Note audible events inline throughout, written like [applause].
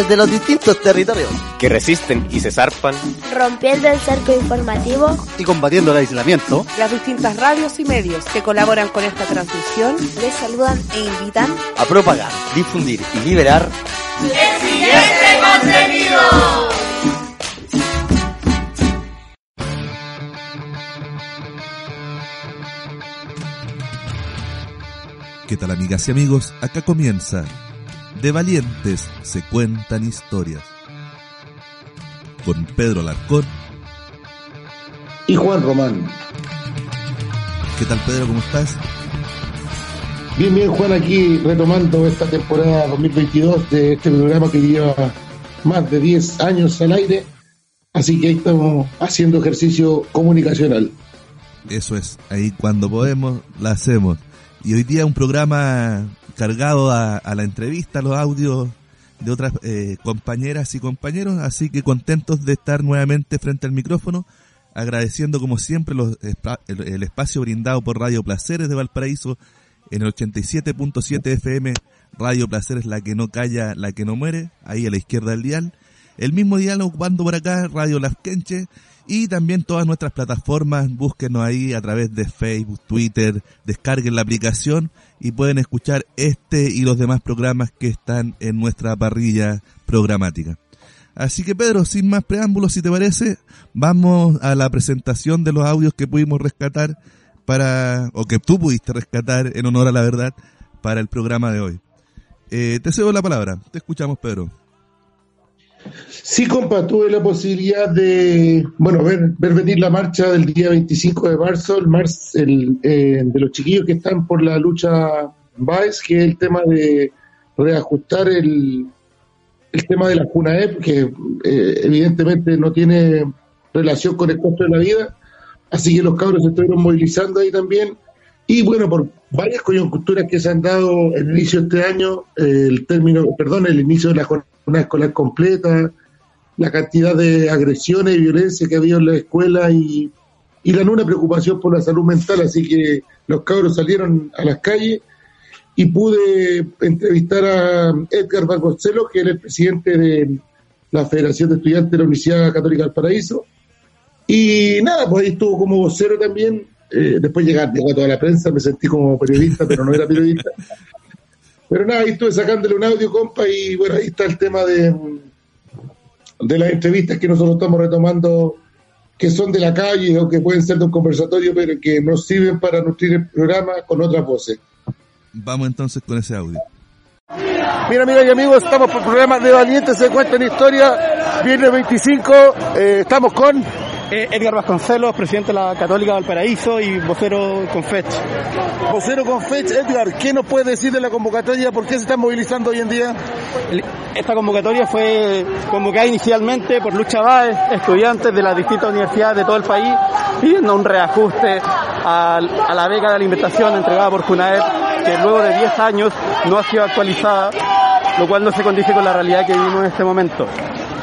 desde los distintos territorios. Que resisten y se zarpan. Rompiendo el cerco informativo. Y combatiendo el aislamiento. Las distintas radios y medios que colaboran con esta transmisión les saludan e invitan a propagar, difundir y liberar el siguiente contenido. ¿Qué tal amigas y amigos? Acá comienza De Valientes se cuentan historias. Con Pedro Larcón y Juan Román. ¿Qué tal Pedro? ¿Cómo estás? Bien, bien Juan, aquí retomando esta temporada 2022 de este programa que lleva más de 10 años al aire. Así que ahí estamos haciendo ejercicio comunicacional. Eso es, ahí cuando podemos, la hacemos. Y hoy día un programa cargado a, la entrevista, a los audios de otras eh, compañeras y compañeros, así que contentos de estar nuevamente frente al micrófono, agradeciendo como siempre los, el, espacio brindado por Radio Placeres de Valparaíso en el 87.7 FM, Radio Placeres, la que no calla, la que no muere, ahí a la izquierda del dial. El mismo dial ocupando por acá Radio Las Quenches y también todas nuestras plataformas, búsquenos ahí a través de Facebook, Twitter, descarguen la aplicación y pueden escuchar este y los demás programas que están en nuestra parrilla programática. Así que Pedro, sin más preámbulos, si te parece, vamos a la presentación de los audios que pudimos rescatar para, o que tú pudiste rescatar en honor a la verdad para el programa de hoy. Eh, te cedo la palabra, te escuchamos Pedro. Sí, compa, tuve la posibilidad de, bueno, ver, ver venir la marcha del día 25 de marzo, el, marzo el eh, de los chiquillos que están por la lucha BAES, que es el tema de reajustar el, el tema de la CUNAEP, que eh, evidentemente no tiene relación con el costo de la vida, así que los cabros se estuvieron movilizando ahí también, y bueno, por varias coyunturas que se han dado el inicio de este año, el término, perdón, el inicio de la jornada una escolar completa, la cantidad de agresiones y violencia que ha habido en la escuela y, y la nula preocupación por la salud mental, así que los cabros salieron a las calles y pude entrevistar a Edgar Vasconcelos, que era el presidente de la Federación de Estudiantes de la Universidad Católica del Paraíso. Y nada, pues ahí estuvo como vocero también. Eh, después llegar, llegó toda la prensa, me sentí como periodista, pero no era periodista. [laughs] Pero nada, ahí estuve sacándole un audio, compa, y bueno, ahí está el tema de, de las entrevistas que nosotros estamos retomando, que son de la calle o que pueden ser de un conversatorio, pero que nos sirven para nutrir el programa con otras voces. Vamos entonces con ese audio. Mira, mira y amigos, estamos por el programa de Valientes se cuenta en historia, viernes 25, eh, estamos con... Eh, Edgar Vasconcelos, presidente de la Católica Valparaíso y vocero con FECH. Vocero con FECH, Edgar, ¿qué nos puede decir de la convocatoria? ¿Por qué se están movilizando hoy en día? Esta convocatoria fue convocada inicialmente por Lucha Báez, estudiantes de las distintas universidades de todo el país, pidiendo un reajuste a, la beca de alimentación entregada por CUNAEP, que luego de 10 años no ha sido actualizada, lo cual no se condice con la realidad que vivimos en este momento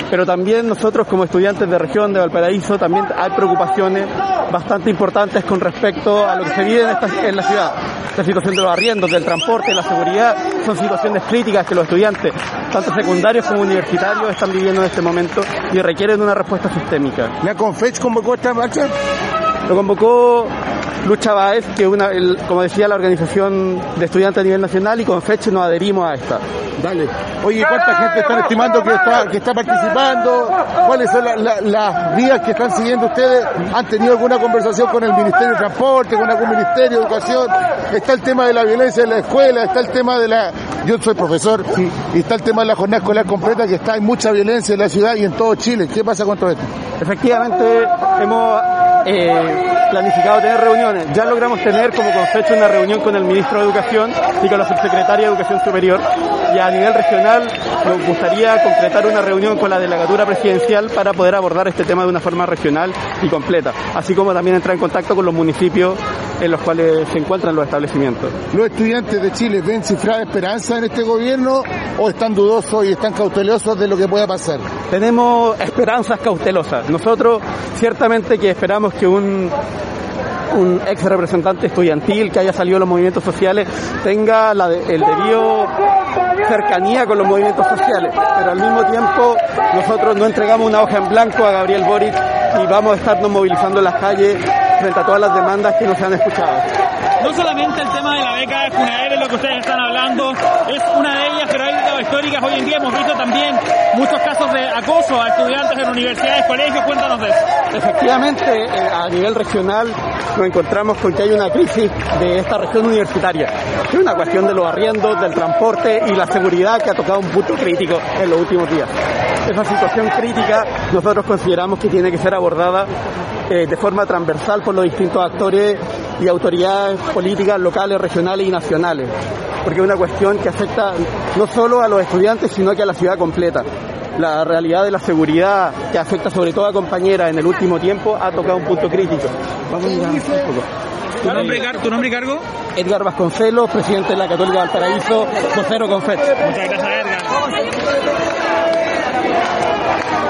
pero también nosotros como estudiantes de región de Valparaíso también hay preocupaciones bastante importantes con respecto a lo que se vive en, la ciudad. La situación de los arriendos, del transporte, la seguridad, son situaciones críticas que los estudiantes, tanto secundarios como universitarios, están viviendo en este momento y requieren una respuesta sistémica. ¿La CONFECH convocó esta marcha? Lo convocó Lucha Baez, que es una, como decía la organización de estudiantes a nivel nacional, y con fecha nos adherimos a esta. Dale. Oye, ¿cuánta gente están estimando que está, que está participando? ¿Cuáles son las vías que están siguiendo ustedes? ¿Han tenido alguna conversación con el Ministerio de Transporte, con algún Ministerio de Educación? Está el tema de la violencia en la escuela, está el tema de la... Yo soy profesor y está el tema de la jornada escolar completa, que está hay mucha violencia en la ciudad y en todo Chile. ¿Qué pasa con todo esto? Efectivamente, hemos eh, planificado tener reuniones. Ya logramos tener como concepto una reunión con el ministro de Educación y con la subsecretaria de Educación Superior. Y a nivel regional nos gustaría concretar una reunión con la delegatura presidencial para poder abordar este tema de una forma regional y completa, así como también entrar en contacto con los municipios en los cuales se encuentran los establecimientos. ¿Los estudiantes de Chile ven cifrada esperanza en este gobierno o están dudosos y están cautelosos de lo que pueda pasar? Tenemos esperanzas cautelosas. Nosotros ciertamente que esperamos que un un ex representante estudiantil que haya salido de los movimientos sociales tenga el debido cercanía con los movimientos sociales, pero al mismo tiempo nosotros no entregamos una hoja en blanco a Gabriel Boric y vamos a estarnos movilizando en las calles frente a todas las demandas que nos han escuchado. No solamente el tema de la beca de Funaer lo que ustedes están hablando, es una de históricas. Hoy en día hemos visto también muchos casos de acoso a estudiantes en universidades, colegios. Cuéntanos de eso. Efectivamente, eh, a nivel regional nos encontramos con que hay una crisis de esta región universitaria. Es una cuestión de los arriendos, del transporte y la seguridad que ha tocado un punto crítico en los últimos días. Esa situación crítica nosotros consideramos que tiene que ser abordada eh, de forma transversal por los distintos actores y autoridades políticas locales, regionales y nacionales, porque es una cuestión que afecta no solo a los estudiantes, sino que a la ciudad completa. La realidad de la seguridad que afecta sobre todo a compañeras en el último tiempo ha tocado un punto crítico. Vamos a mirar un poco. ¿Tu nombre, ¿Tu nombre y cargo? Edgar Vasconcelos, presidente de la Católica Valparaíso, vocero Confet. Muchas gracias, Edgar.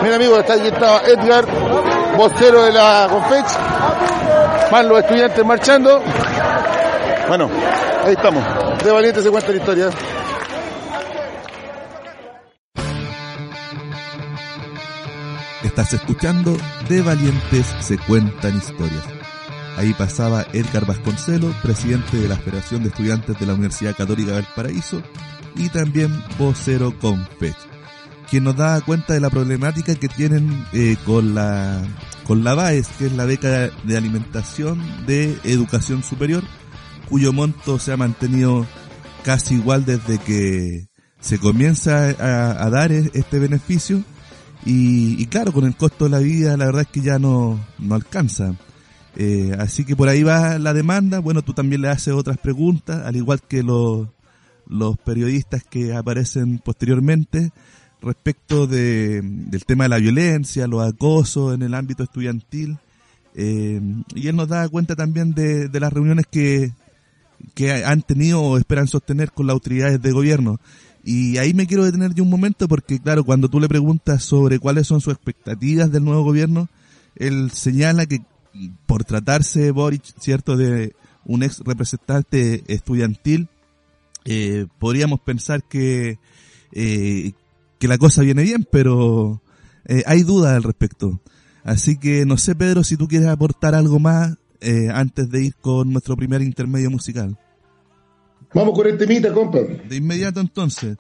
Mira, amigo, está aquí está Edgar, vocero de la Confech. Van los estudiantes marchando. Bueno, ahí estamos. De valiente se cuenta la historia. Estás escuchando De Valientes se cuentan historias. Ahí pasaba Edgar Vasconcelos, presidente de la Federación de Estudiantes de la Universidad Católica del Paraíso y también vocero Confech, quien nos da cuenta de la problemática que tienen eh, con la con la BAES, que es la beca de alimentación de educación superior, cuyo monto se ha mantenido casi igual desde que se comienza a, dar e, este beneficio y, y, claro, con el costo de la vida la verdad es que ya no, no alcanza. Eh, así que por ahí va la demanda. Bueno, tú también le haces otras preguntas, al igual que los, los periodistas que aparecen posteriormente respecto de, del tema de la violencia, los acosos en el ámbito estudiantil. Eh, y él nos da cuenta también de, de las reuniones que, que han tenido o esperan sostener con las autoridades de gobierno. Y ahí me quiero detener yo un momento porque, claro, cuando tú le preguntas sobre cuáles son sus expectativas del nuevo gobierno, él señala que por tratarse Boric, cierto, de un ex representante estudiantil, eh, podríamos pensar que, eh, que la cosa viene bien, pero eh, hay dudas al respecto. Así que no sé, Pedro, si tú quieres aportar algo más eh, antes de ir con nuestro primer intermedio musical. Vamos con el temita, compa. De inmediato entonces,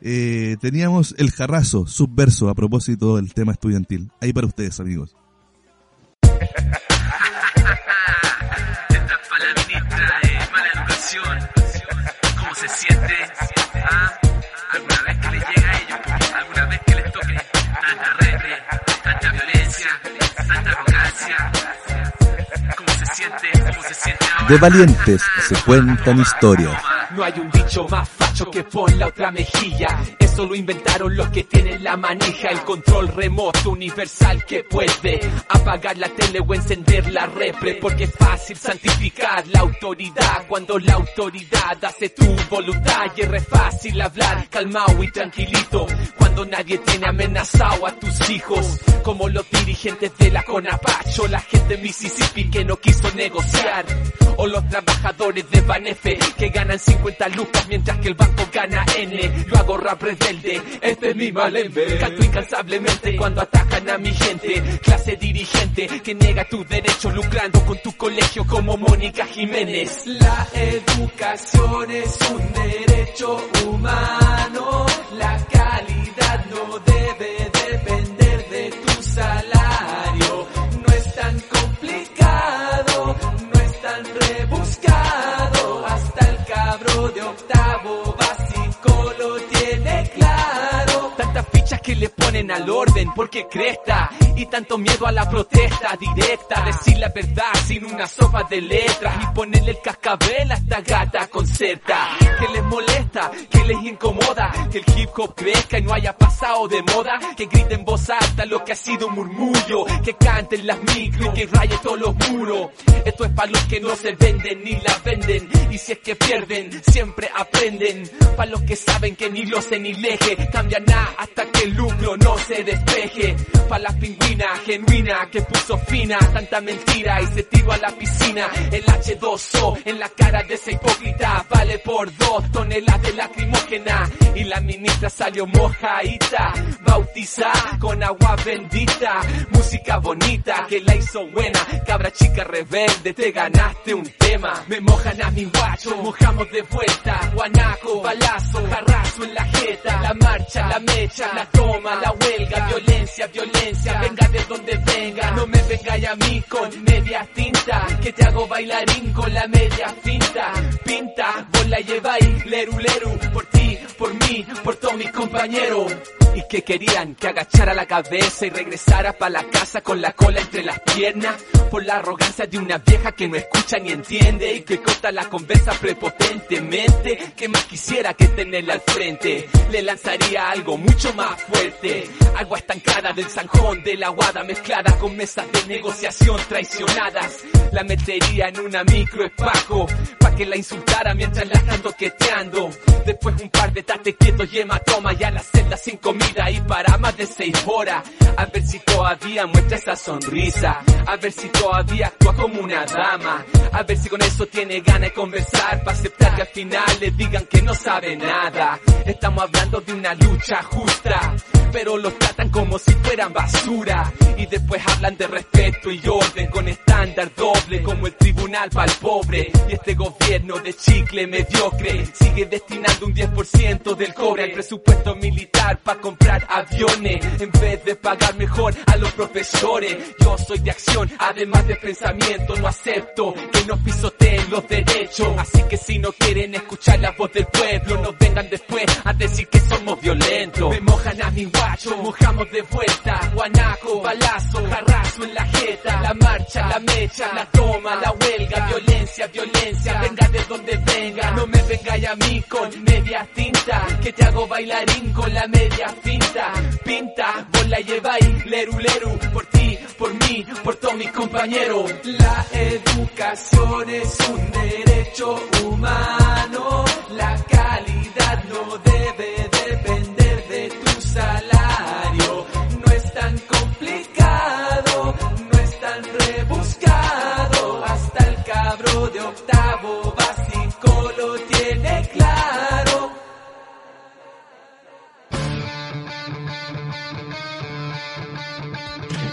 eh, teníamos el jarrazo, subverso, a propósito del tema estudiantil. Ahí para ustedes, amigos. [laughs] Esta es para la ministra de mala educación. ¿Cómo se siente? De valientes se cuentan historias. No hay un dicho más facho que pon la otra mejilla. Eso lo inventaron los que tienen la manija. El control remoto universal que puede apagar la tele o encender la repre. Porque es fácil santificar la autoridad cuando la autoridad hace tu voluntad. Y es fácil hablar calmado y tranquilito cuando nadie tiene amenazado a tus hijos. Como los dirigentes de la Conapacho, la gente de Mississippi que no quiso negociar. O los trabajadores de Banefe que ganan 50 lucas mientras que el banco gana N. Lo hago rap este es mi malembe. Canto incansablemente cuando atacan a mi gente. Clase dirigente que niega tu derecho lucrando con tu colegio como Mónica Jiménez. La educación es un derecho humano. La calidad no debe depender de tu salario. No es tan complicado, no es tan rebuscado. Hasta el cabro de octavo básico lo tiene claro. Fichas que le ponen al orden porque cresta y tanto miedo a la protesta directa. Decir la verdad sin una sopa de letras y ponerle el cascabel a esta gata con Z. Que les molesta, que les incomoda, que el hip hop crezca y no haya pasado de moda. Que griten en voz alta lo que ha sido un murmullo. Que canten las micro y que rayen todos los muros. Esto es para los que no se venden ni la venden. Y si es que pierden, siempre aprenden. Para los que saben que ni lo sé ni leje cambian nada hasta que el lucro no se despeje. Pa' la pingüina genuina que puso fina tanta mentira y se tiró a la piscina. El H2O en la cara de esa hipócrita vale por dos toneladas de lacrimógena. Y la ministra salió mojadita, con agua bendita. Música bonita que la hizo buena. Cabra chica rebelde, te ganaste un tema. Me mojan a mi guacho, mojamos de vuelta. Guanaco, balazo, jarrazo en la jeta. La marcha, la mecha, la toma, la huelga. Violencia, violencia, venga de donde venga. No me vengáis a mí con media tinta. Que te hago bailarín con la media finta. Pinta, vos la lleváis, leru leru. Por ti, por mí, por todos mis compañeros. Y que querían que agachara la cabeza y regresara pa' la casa con la cola entre las piernas. Por la arrogancia de una vieja que no escucha ni entiende y que corta la conversa prepotentemente. Que más quisiera que tenerla al frente. Le lanzaría algo mucho más fuerte. Agua estancada del zanjón de la guada mezclada con mesas de negociación traicionadas. La metería en una micro espaco pa' que la insultara mientras la están toqueteando. Después un par de tate quietos y hematoma y a la celda sin comida y para más de seis horas. A ver si todavía muestra esa sonrisa. A ver si todavía actúa como una dama. A ver si con eso tiene ganas de conversar para aceptar que al final le digan que no sabe nada. Estamos hablando de una lucha justa, pero los tratan como si fueran basura. Y después hablan de respeto y orden con estándar doble como el tribunal para el pobre. Y este gobierno de chicle mediocre sigue destinando un 10% del cobre al presupuesto militar para comprar aviones en vez de pagar mejor a los profesores. Yo soy de acción, además de pensamiento, no acepto que nos pisoteen los derechos. Así que si no quieren escuchar la voz del pueblo, no vengan después a decir que somos violentos. Me mojan a mi guacho, mojamos de vuelta. Guanaco, balazo, jarrazo en la jeta. La marcha, la mecha, la toma, la huelga, violencia, violencia. Venga de donde venga, no me vengáis a mí con media tinta. Que te hago bailarín con la media finta. Pinta, vos la lleváis, leru leru, por ti, por mí, por todos mis compañeros. La educación es un derecho humano. La calidad no debe depender de tu salario.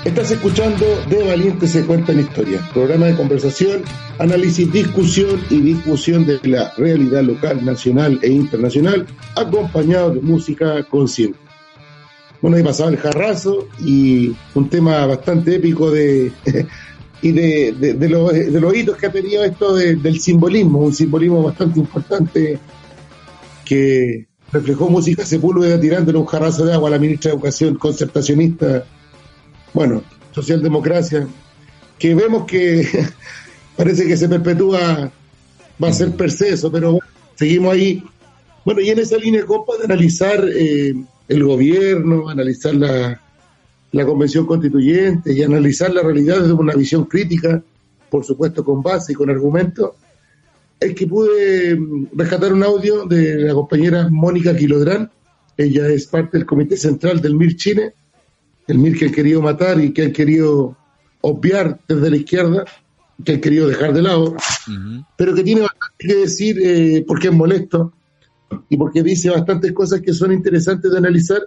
Estás escuchando De Valientes se cuentan historias, programa de conversación, análisis, discusión y discusión de la realidad local, nacional e internacional, acompañado de música consciente. Bueno, ahí pasaba el jarrazo y un tema bastante épico de [laughs] y de, de, los, de los hitos que ha tenido esto de- del simbolismo, un simbolismo bastante importante que reflejó música Sepúlveda tirándole un jarrazo de agua a la ministra de Educación concertacionista, bueno, socialdemocracia, que vemos que [laughs] parece que se perpetúa, va a ser perceso, pero seguimos ahí. Bueno, y en esa línea, compa, de analizar eh, el gobierno, analizar la, la convención constituyente y analizar la realidad desde una visión crítica, por supuesto con base y con argumentos, es que pude mm, rescatar un audio de la compañera Mónica Quilodrán. Ella es parte del comité central del MIR Chile, el MIR que han querido matar y que han querido obviar desde la izquierda, que han querido dejar de lado, pero que tiene bastante que decir eh, porque es molesto y porque dice bastantes cosas que son interesantes de analizar.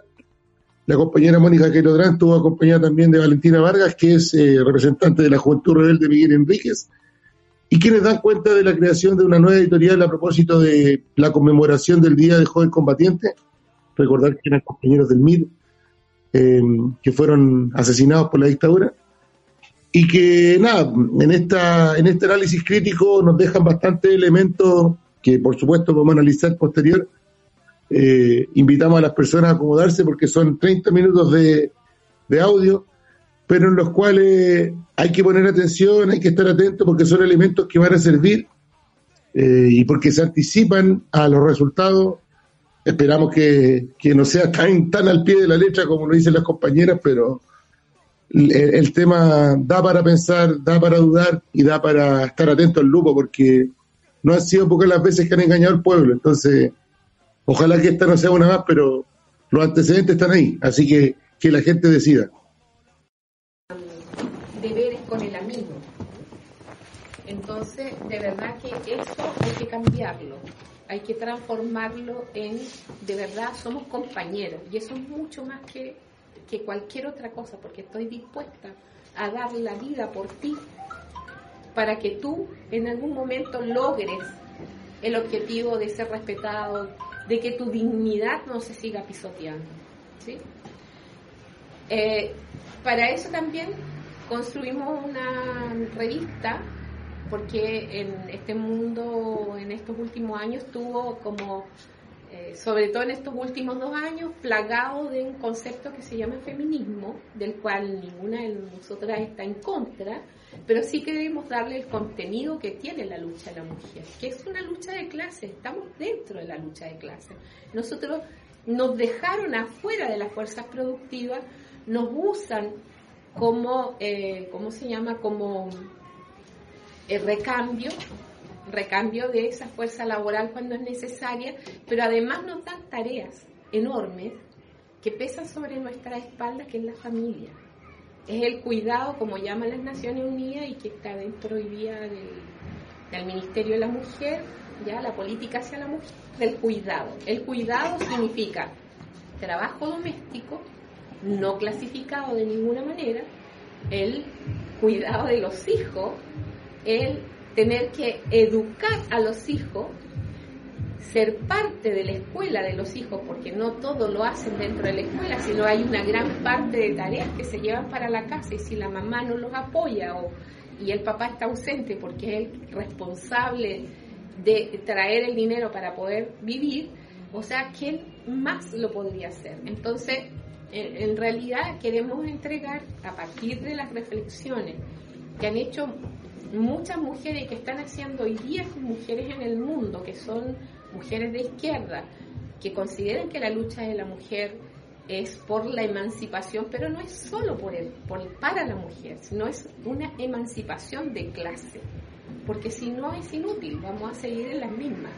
La compañera Mónica Quilodrán estuvo acompañada también de Valentina Vargas, que es eh, representante de la Juventud Rebelde Miguel Enríquez, y quienes dan cuenta de la creación de una nueva editorial a propósito de la conmemoración del Día del Joven Combatiente. Recordar que eran compañeros del MIR eh, que fueron asesinados por la dictadura. Y que, nada, en, esta, en este análisis crítico nos dejan bastantes elementos que, por supuesto, vamos a analizar posterior. Eh, invitamos a las personas a acomodarse porque son 30 minutos de, de audio pero en los cuales hay que poner atención, hay que estar atento porque son elementos que van a servir eh, y porque se anticipan a los resultados. Esperamos que, no sea tan, tan al pie de la letra como lo dicen las compañeras, pero el, el tema da para pensar, da para dudar y da para estar atento al lupo porque no han sido pocas las veces que han engañado al pueblo. Entonces, ojalá que esta no sea una más, pero los antecedentes están ahí. Así que que la gente decida. Deberes con el amigo. Entonces, de verdad que eso hay que cambiarlo, hay que transformarlo en, de verdad, somos compañeros. Y eso es mucho más que, que cualquier otra cosa, porque estoy dispuesta a dar la vida por ti, para que tú en algún momento logres el objetivo de ser respetado, de que tu dignidad no se siga pisoteando. ¿sí? Eh, para eso también construimos una revista, porque en este mundo, en estos últimos años, tuvo como, eh, sobre todo en estos últimos dos años, plagado de un concepto que se llama feminismo, del cual ninguna de nosotras está en contra, pero sí queremos darle el contenido que tiene la lucha de la mujer, que es una lucha de clase, estamos dentro de la lucha de clase. Nosotros nos dejaron afuera de las fuerzas productivas, nos usan como, eh, ¿cómo se llama? Como el recambio, recambio de esa fuerza laboral cuando es necesaria, pero además nos dan tareas enormes que pesan sobre nuestra espalda, que es la familia es el cuidado, como llaman las Naciones Unidas, y que está dentro hoy día del, Ministerio de la Mujer, ya la política hacia la mujer, del cuidado. El cuidado significa trabajo doméstico, no clasificado de ninguna manera, el cuidado de los hijos, el tener que educar a los hijos ser parte de la escuela de los hijos, porque no todo lo hacen dentro de la escuela, sino hay una gran parte de tareas que se llevan para la casa y si la mamá no los apoya o, y el papá está ausente porque es el responsable de traer el dinero para poder vivir, o sea, ¿quién más lo podría hacer? Entonces, en, en realidad queremos entregar a partir de las reflexiones que han hecho muchas mujeres que están haciendo hoy día mujeres en el mundo, que son mujeres de izquierda que consideran que la lucha de la mujer es por la emancipación, pero no es solo por, el, por para la mujer, sino es una emancipación de clase, porque si no es inútil, vamos a seguir en las mismas,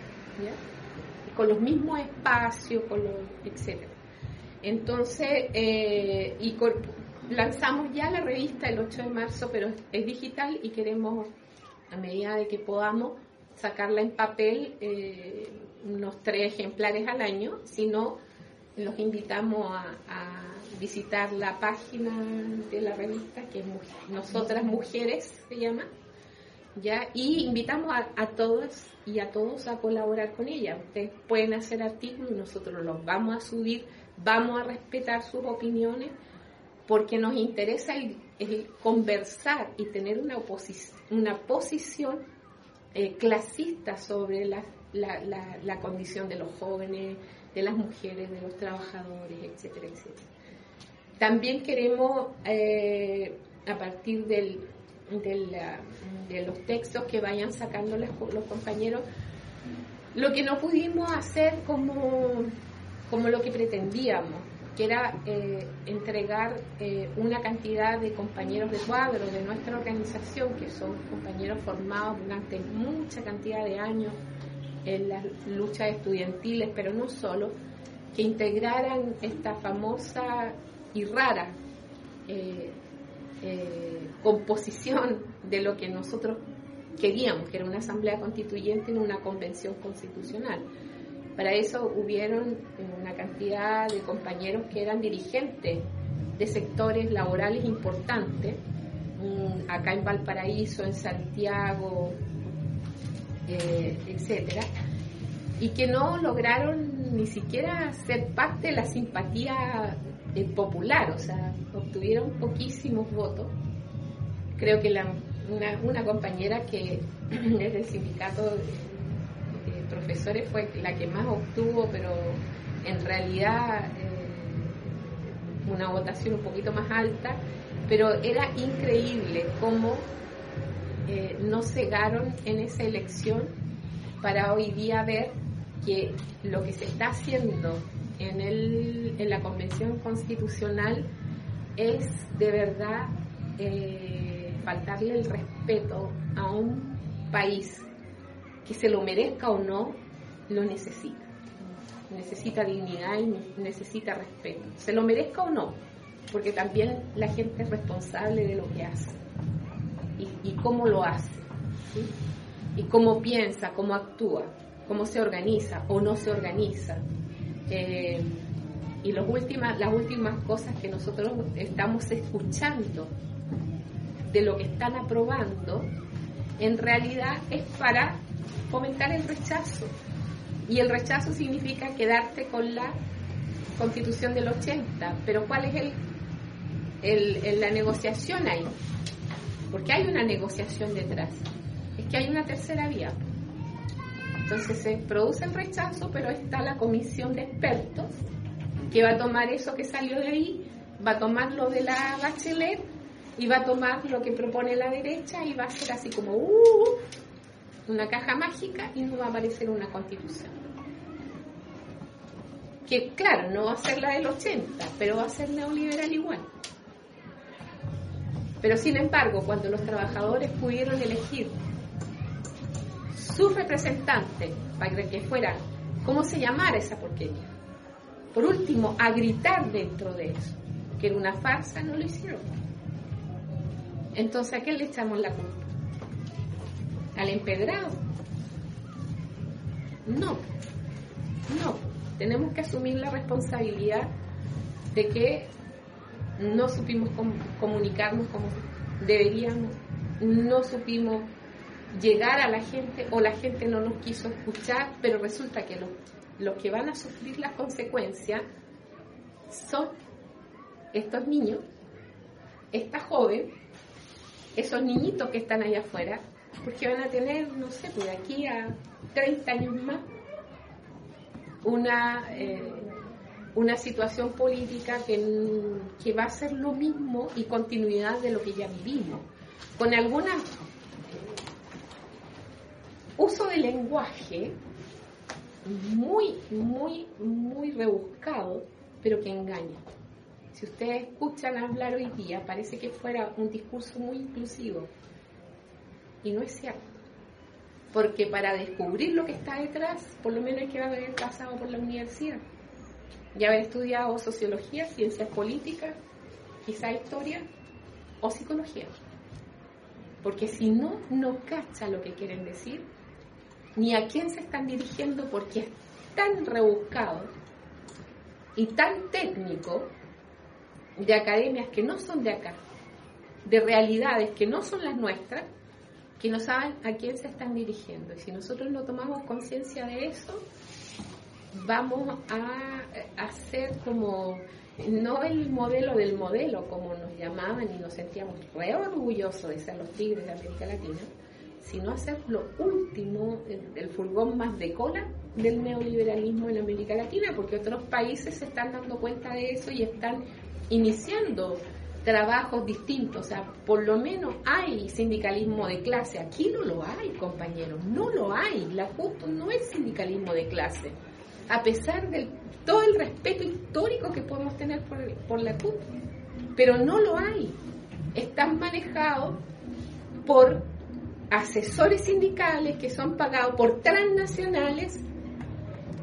con los mismos espacios, con los, etcétera. Entonces, eh, y lanzamos ya la revista el 8 de marzo, pero es digital y queremos, a medida de que podamos, sacarla en papel eh, unos tres ejemplares al año, sino los invitamos a, visitar la página de la revista, que es Nosotras Mujeres se llama, ¿ya? y invitamos a, a todas y a todos a colaborar con ella. Ustedes pueden hacer artículos, nosotros los vamos a subir, vamos a respetar sus opiniones, porque nos interesa el, conversar y tener una, una posición eh, clasista sobre la, condición de los jóvenes, de las mujeres, de los trabajadores, etcétera, etcétera. También queremos, eh, a partir del, de los textos que vayan sacando los compañeros, lo que no pudimos hacer como, como lo que pretendíamos, que era eh, entregar eh, una cantidad de compañeros de cuadro de nuestra organización, que son compañeros formados durante mucha cantidad de años en las luchas estudiantiles, pero no solo, que integraran esta famosa y rara eh, composición de lo que nosotros queríamos, que era una asamblea constituyente en una convención constitucional para eso hubieron una cantidad de compañeros que eran dirigentes de sectores laborales importantes, mm, acá en Valparaíso, en Santiago, eh, etcétera, y que no lograron ni siquiera ser parte de la simpatía eh, popular, o sea, obtuvieron poquísimos votos. Creo que una, una compañera que [clears throat] es del sindicato profesores fue la que más obtuvo, pero en realidad eh, una votación un poquito más alta, pero era increíble cómo eh, no cegaron en esa elección para hoy día ver que lo que se está haciendo en, el, en la Convención Constitucional es de verdad eh, faltarle el respeto a un país que se lo merezca o no, lo necesita. Necesita dignidad y necesita respeto. Se lo merezca o no, porque también la gente es responsable de lo que hace y, cómo lo hace, y cómo piensa, cómo actúa, cómo se organiza o no se organiza. Eh, y las últimas cosas que nosotros estamos escuchando de lo que están aprobando, en realidad es para fomentar el rechazo. Y el rechazo significa quedarte con la constitución del 80. Pero ¿cuál es el, la negociación ahí? Porque hay una negociación detrás. Es que hay una tercera vía. Entonces se produce el rechazo, pero está la comisión de expertos que va a tomar eso que salió de ahí, va a tomar lo de la Bachelet y va a tomar lo que propone la derecha y va a ser así como uh, una caja mágica y no va a aparecer una constitución. Que claro, no va a ser la del 80, pero va a ser neoliberal igual. Pero sin embargo, cuando los trabajadores pudieron elegir su representante para que fuera, ¿cómo se llamara esa porquería? Por último, a gritar dentro de eso, que era una farsa, no lo hicieron. Entonces, ¿a qué le echamos la culpa? ¿Al empedrado? No, no. Tenemos que asumir la responsabilidad de que no supimos comunicarnos como deberíamos, no supimos llegar a la gente o la gente no nos quiso escuchar, pero resulta que los, los que van a sufrir las consecuencias son estos niños, esta joven esos niñitos que están allá afuera, porque van a tener, no sé, pues de aquí a 30 años más, una, eh, una situación política que, que va a ser lo mismo y continuidad de lo que ya vivimos, con alguna uso de lenguaje muy, muy, muy rebuscado, pero que engaña. Si ustedes escuchan hablar hoy día, parece que fuera un discurso muy inclusivo. Y no es cierto. Porque para descubrir lo que está detrás, por lo menos hay que haber pasado por la universidad. Y haber estudiado sociología, ciencias políticas, quizá historia o psicología. Porque si no, no cacha lo que quieren decir, ni a quién se están dirigiendo porque es tan rebuscado y tan técnico de academias que no son de acá, de realidades que no son las nuestras, que no saben a quién se están dirigiendo. Y si nosotros no tomamos conciencia de eso, vamos a hacer como, no el modelo del modelo, como nos llamaban y nos sentíamos re orgullosos de ser los tigres de América Latina, sino hacer lo último, el furgón más de cola del neoliberalismo en América Latina, porque otros países se están dando cuenta de eso y están iniciando trabajos distintos, o sea, por lo menos hay sindicalismo de clase, aquí no lo hay, compañeros, no lo hay, la justo no es sindicalismo de clase, a pesar de todo el respeto histórico que podemos tener por, por la CUT, pero no lo hay, están manejados por asesores sindicales que son pagados por transnacionales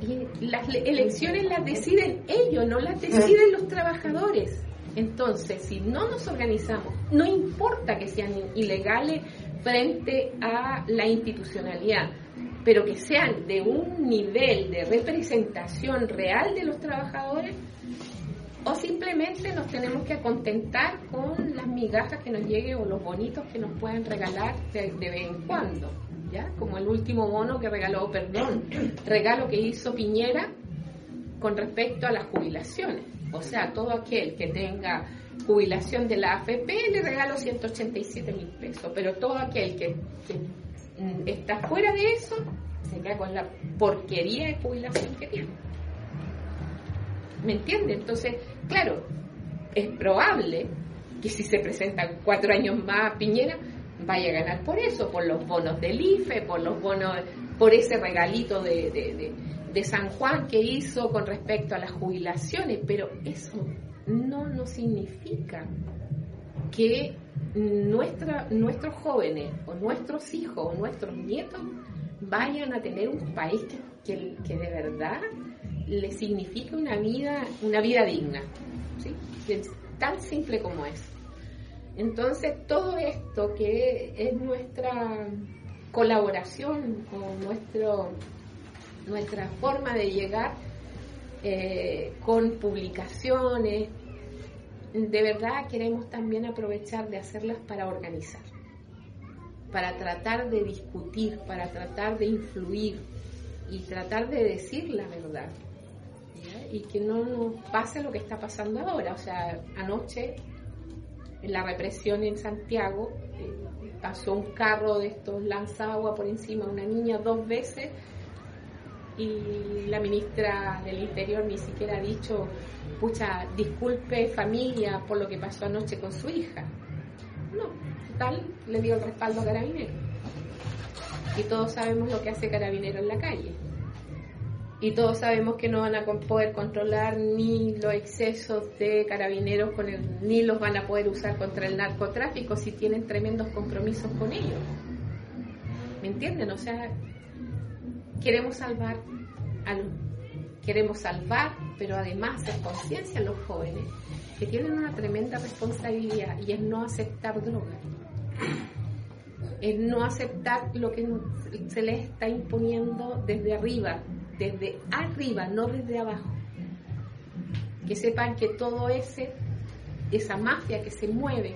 y las elecciones las deciden ellos, no las deciden los trabajadores. Entonces, si no nos organizamos, no importa que sean ilegales frente a la institucionalidad, pero que sean de un nivel de representación real de los trabajadores, o simplemente nos tenemos que contentar con las migajas que nos lleguen o los bonitos que nos puedan regalar de vez en cuando. Como el último bono que regaló, perdón, regalo que hizo Piñera con respecto a las jubilaciones. O sea, todo aquel que tenga jubilación de la AFP le regalo 187 mil pesos, pero todo aquel que, mm, está fuera de eso se queda con la porquería de jubilación que tiene. ¿Me entiende? Entonces, claro, es probable que si se presentan cuatro años más Piñera, vaya a ganar por eso, por los bonos del IFE, por los bonos, por ese regalito de, San Juan que hizo con respecto a las jubilaciones, pero eso no, no significa que nuestra, nuestros jóvenes o nuestros hijos o nuestros nietos vayan a tener un país que, que, de verdad les signifique una vida, una vida digna. ¿sí? tan simple como eso. Entonces, todo esto que es nuestra colaboración o nuestro, nuestra forma de llegar eh, con publicaciones, de verdad queremos también aprovechar de hacerlas para organizar, para tratar de discutir, para tratar de influir y tratar de decir la verdad. Y que no nos pase lo que está pasando ahora. O sea, anoche en la represión en Santiago eh, pasó un carro de estos lanza agua por encima de una niña dos veces y la ministra del Interior ni siquiera ha dicho, pucha, disculpe familia por lo que pasó anoche con su hija. No, tal le dio el respaldo a Carabinero. Y todos sabemos lo que hace Carabinero en la calle. Y todos sabemos que no van a poder controlar ni los excesos de carabineros con el, ni los van a poder usar contra el narcotráfico si tienen tremendos compromisos con ellos. ¿Me entienden? O sea, queremos salvar queremos salvar, pero además de conciencia a los jóvenes que tienen una tremenda responsabilidad y es no aceptar drogas, es no aceptar lo que se les está imponiendo desde arriba, desde arriba, no desde abajo. Que sepan que todo ese, esa mafia que se mueve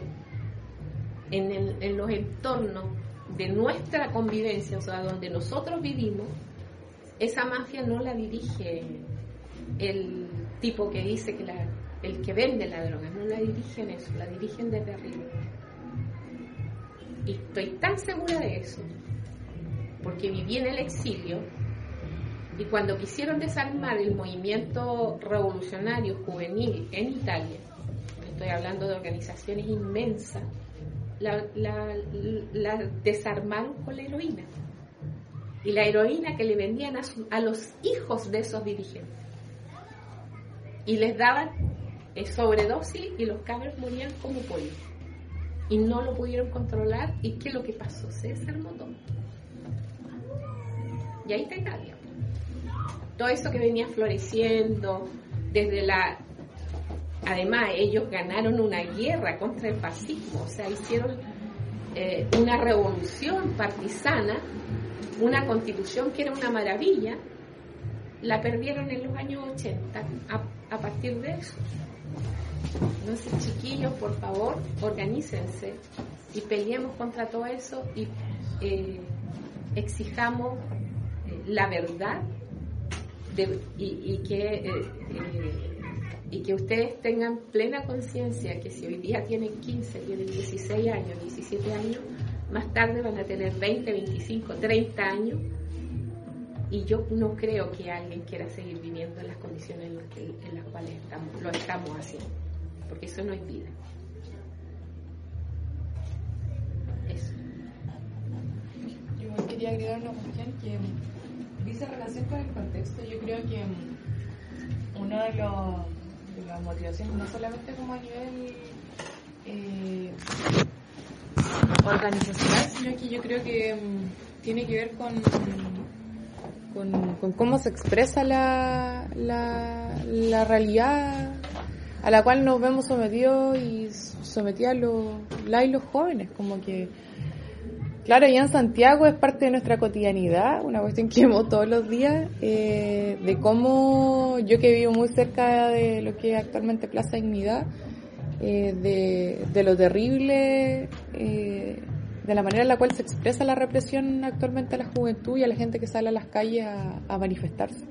en los entornos de nuestra convivencia, o sea, donde nosotros vivimos, esa mafia no la dirige el tipo que dice que la, el que vende la droga, no la dirigen eso, la dirigen desde arriba. Y estoy tan segura de eso, porque viví en el exilio y cuando quisieron desarmar el movimiento revolucionario juvenil en Italia, estoy hablando de organizaciones inmensas, la, la desarmaron con la heroína y la heroína que le vendían a, los hijos de esos dirigentes. Y les daban eh, sobredosis y los cabros morían como pollo. Y no lo pudieron controlar. ¿Y qué es lo que pasó? Se desarmó todo. Y ahí está Italia. Todo eso que venía floreciendo desde la... Además, ellos ganaron una guerra contra el fascismo, o sea, hicieron eh, una revolución partisana una constitución que era una maravilla, la perdieron en los años 80 a, partir de eso. Entonces, chiquillos, por favor, organícense y peleemos contra todo eso y eh, exijamos eh, la verdad y, que, eh, y que ustedes tengan plena conciencia que si hoy día tienen 15, tienen 16 años, 17 años, más tarde van a tener 20, 25, 30 años y yo no creo que alguien quiera seguir viviendo en las condiciones en las, cuales estamos, lo estamos haciendo, porque eso no es vida. Eso. Yo quería agregar una cuestión que dice relación con el contexto. Yo creo que una de, de las motivaciones, no solamente como a nivel eh, organizacional, sino que yo creo que mm, tiene que ver con, con, cómo se expresa la, la, realidad a la cual nos vemos sometidos y sometidos los, la y los jóvenes, como que Claro, ya en Santiago es parte de nuestra cotidianidad, una cuestión que vemos todos los días, eh, de cómo yo que vivo muy cerca de lo que es actualmente Plaza Dignidad, eh, de, de, lo terrible, eh, de la manera en la cual se expresa la represión actualmente a la juventud y a la gente que sale a las calles a, manifestarse.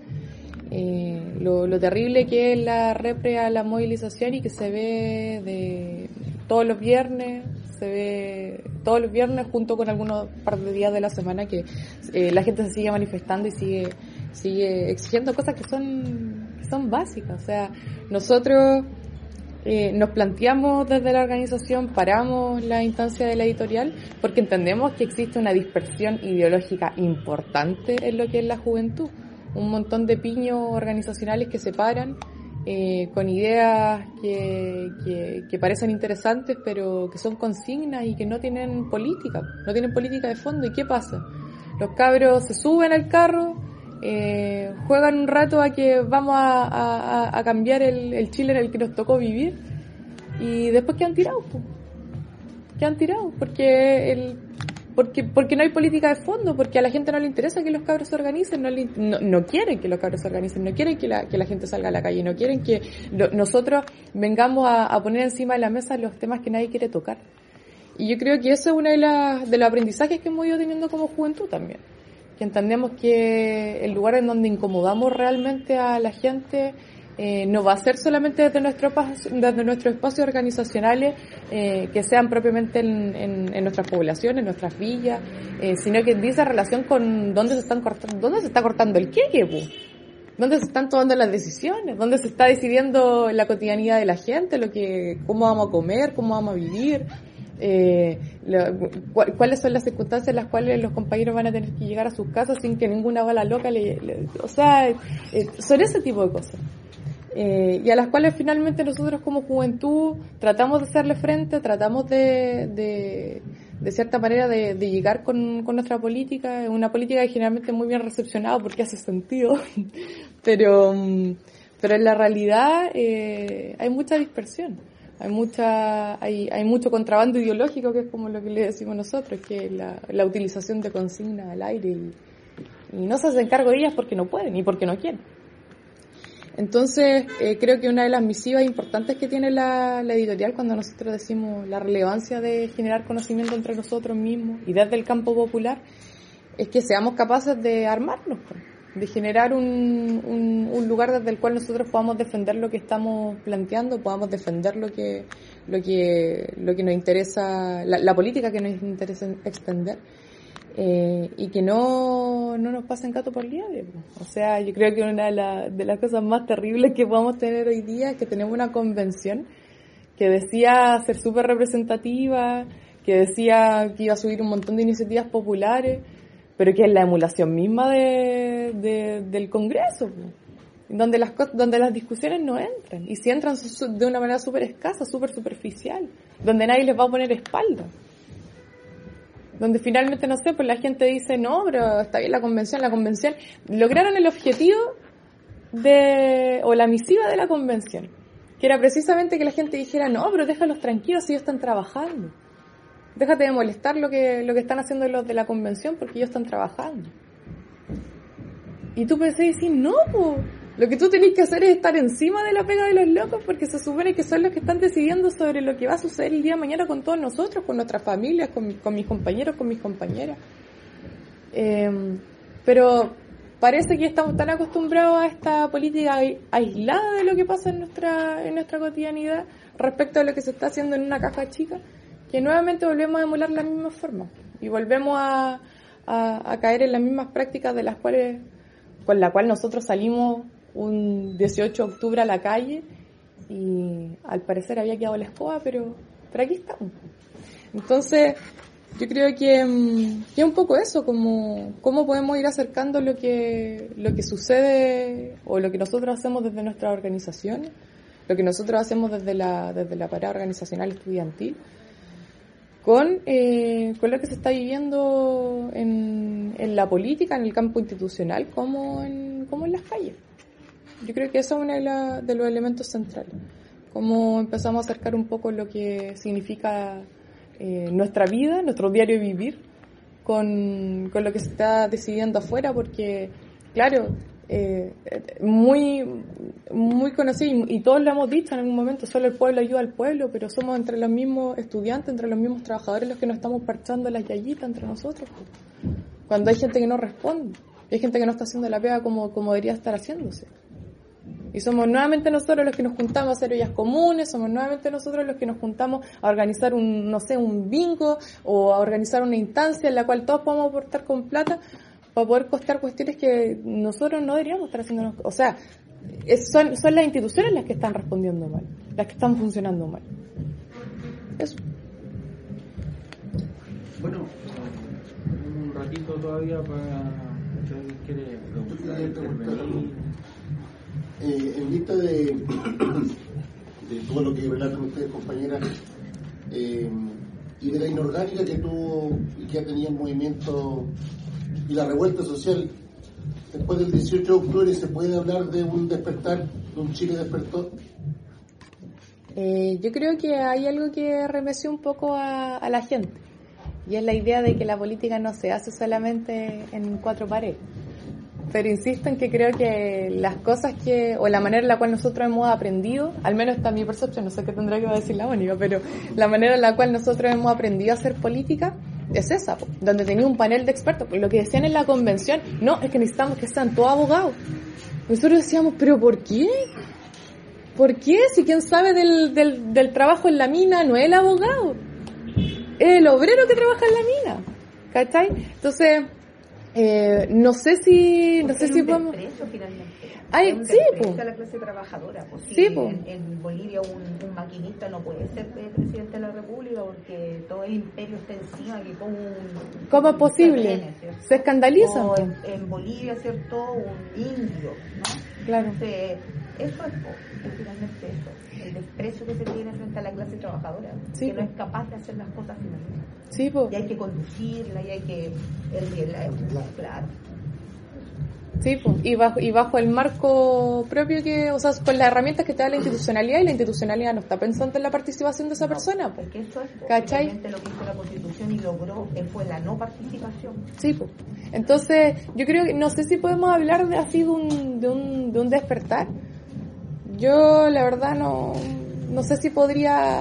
Eh, lo, lo, terrible que es la repre a la movilización y que se ve de todos los viernes, se ve todos los viernes junto con algunos par de días de la semana que la gente se sigue manifestando y sigue sigue exigiendo cosas que son que son básicas. O sea, nosotros eh, nos planteamos desde la organización, paramos la instancia de la editorial, porque entendemos que existe una dispersión ideológica importante en lo que es la juventud. Un montón de piños organizacionales que se paran eh, con ideas que, que, parecen interesantes, pero que son consignas y que no tienen política, no tienen política de fondo. ¿Y qué pasa? Los cabros se suben al carro, eh, juegan un rato a que vamos a, cambiar el, Chile en el que nos tocó vivir y después quedan tirados. Pues. Quedan tirados porque el porque porque no hay política de fondo, porque a la gente no le interesa que los cabros se organicen, no, quieren que los cabros se organicen, no quieren que la, que la gente salga a la calle, no quieren que nosotros vengamos a, a, poner encima de la mesa los temas que nadie quiere tocar. Y yo creo que eso es uno de, las, de los aprendizajes que hemos ido teniendo como juventud también. Que entendemos que el lugar en donde incomodamos realmente a la gente eh, no va a ser solamente desde, nuestro, desde nuestros espacios organizacionales eh, que sean propiamente en, en, nuestras poblaciones, en nuestras villas, eh, sino que dice relación con dónde se están cortando, dónde se está cortando el qué, dónde se están tomando las decisiones, dónde se está decidiendo la cotidianidad de la gente, lo que, cómo vamos a comer, cómo vamos a vivir. Eh, cuáles son las circunstancias en las cuales los compañeros van a tener que llegar a sus casas sin que ninguna bala loca le, o sea, eh, son ese tipo de cosas. Eh, y a las cuales finalmente nosotros como juventud tratamos de hacerle frente, tratamos de, de, cierta manera de, llegar con, con, nuestra política, una política que generalmente es muy bien recepcionada porque hace sentido, [laughs] pero, mm, pero en la realidad hay mucha dispersión hay mucha hay, hay mucho contrabando ideológico que es como lo que le decimos nosotros que es la, la utilización de consignas al aire y, no se hacen cargo de ellas porque no pueden y porque no quieren. Entonces eh, creo que una de las misivas importantes que tiene la, la, editorial cuando nosotros decimos la relevancia de generar conocimiento entre nosotros mismos y desde el campo popular es que seamos capaces de armarnos pues de generar un, un, lugar desde el cual nosotros podamos defender lo que estamos planteando, podamos defender lo que, lo que, lo que nos interesa, la, política que nos interesa extender. Eh, y que no, no nos pasen gato por liebre. O sea, yo creo que una de, de las cosas más terribles que podemos tener hoy día es que tenemos una convención que decía ser súper representativa, que decía que iba a subir un montón de iniciativas populares, pero que es la emulación misma de, del Congreso, donde las, donde las discusiones no entran, y si entran de una manera súper escasa, súper superficial, donde nadie les va a poner espalda. Donde finalmente, no sé, pues la gente dice, no, pero está bien la convención, la convención. Lograron el objetivo de, o la misiva de la convención, que era precisamente que la gente dijera, no, pero déjalos tranquilos ellos están trabajando déjate de molestar lo que, lo que están haciendo los de la convención porque ellos están trabajando. Y tú pensé decir, no, lo que tú tenés que hacer es estar encima de la pega de los locos porque se supone que son los que están decidiendo sobre lo que va a suceder el día de mañana con todos nosotros, con nuestras familias, con, con mis compañeros, con mis compañeras. Em, pero parece que estamos tan acostumbrados a esta política aislada de lo que pasa en nuestra, en nuestra cotidianidad respecto a lo que se está haciendo en una caja chica que nuevamente volvemos a emular la misma forma y volvemos a, a, caer en las mismas prácticas de las cuales, con la cual nosotros salimos un 18 de octubre a la calle y al parecer había quedado la escoba, pero, pero aquí estamos. Entonces, yo creo que, mm, que, es un poco eso, como cómo podemos ir acercando lo que, lo que sucede o lo que nosotros hacemos desde nuestras organizaciones, lo que nosotros hacemos desde la, desde la parada organizacional estudiantil, con, eh, con lo que se está viviendo en, en, la política, en el campo institucional, como en, como en las calles. Yo creo que eso es uno de, de los elementos centrales. Cómo empezamos a acercar un poco lo que significa eh, nuestra vida, nuestro diario vivir, con, con lo que se está decidiendo afuera, porque, claro, eh, muy, muy conocido y, todos lo hemos dicho en algún momento, solo el pueblo ayuda al pueblo, pero somos entre los mismos estudiantes, entre los mismos trabajadores los que nos estamos parchando las yayitas entre nosotros. Cuando hay gente que no responde, hay gente que no está haciendo la pega como, como debería estar haciéndose. Y somos nuevamente nosotros los que nos juntamos a hacer ollas comunes, somos nuevamente nosotros los que nos juntamos a organizar un, no sé, un bingo o a organizar una instancia en la cual todos podamos aportar con plata para poder costear cuestiones que nosotros no deberíamos estar haciendo. O sea, son, son las instituciones las que están respondiendo mal, las que están funcionando mal. Eso. Bueno, un ratito todavía para quiere eh, en vista de, [coughs] de todo lo que relatan ustedes, compañeras, eh, y de la inorgánica que tuvo y que ha tenido el movimiento y la revuelta social después del 18 de octubre se puede hablar de un despertar, de un Chile despertó? Eh, yo creo que hay algo que remeció un poco a, a la gente y es la idea de que la política no se hace solamente en cuatro paredes. Pero insisto en que creo que las cosas que, o la manera en la cual nosotros hemos aprendido, al menos está mi percepción, no sé qué tendrá que decir la Mónica, pero la manera en la cual nosotros hemos aprendido a hacer política es esa, donde tenía un panel de expertos. Lo que decían en la convención, no, es que necesitamos que sean todos abogados. Nosotros decíamos, pero ¿por qué? ¿Por qué? Si quien sabe del, del, del trabajo en la mina no es el abogado, es el obrero que trabaja en la mina. ¿Cachai? Entonces, eh, no sé si, no sé si podemos. Ay, sí, po. la clase trabajadora. Pues, Sí, si po. en, en Bolivia un, un maquinista no puede ser eh, presidente de la República porque todo el imperio está encima que como un... ¿Cómo es posible? Se escandalizan. O en, en Bolivia, ¿cierto? Un indio, ¿no? Claro. Entonces, eso es, po, finalmente eso. El desprecio que se tiene frente a la clase trabajadora, Sí, que no es capaz de hacer las cosas. Sí, po. Y hay que conducirla, y hay que... El, claro. Sí, po. y bajo, y bajo el marco propio que, o sea, con las herramientas que te da la institucionalidad y la institucionalidad no está pensando en la participación de esa persona, po. Porque eso es ¿Cachai? lo que hizo la Constitución y logró eh, fue la no participación. Sí, po. Entonces, yo creo que, no sé si podemos hablar de así de un, de un, de un despertar. Yo, la verdad, no, no sé si podría,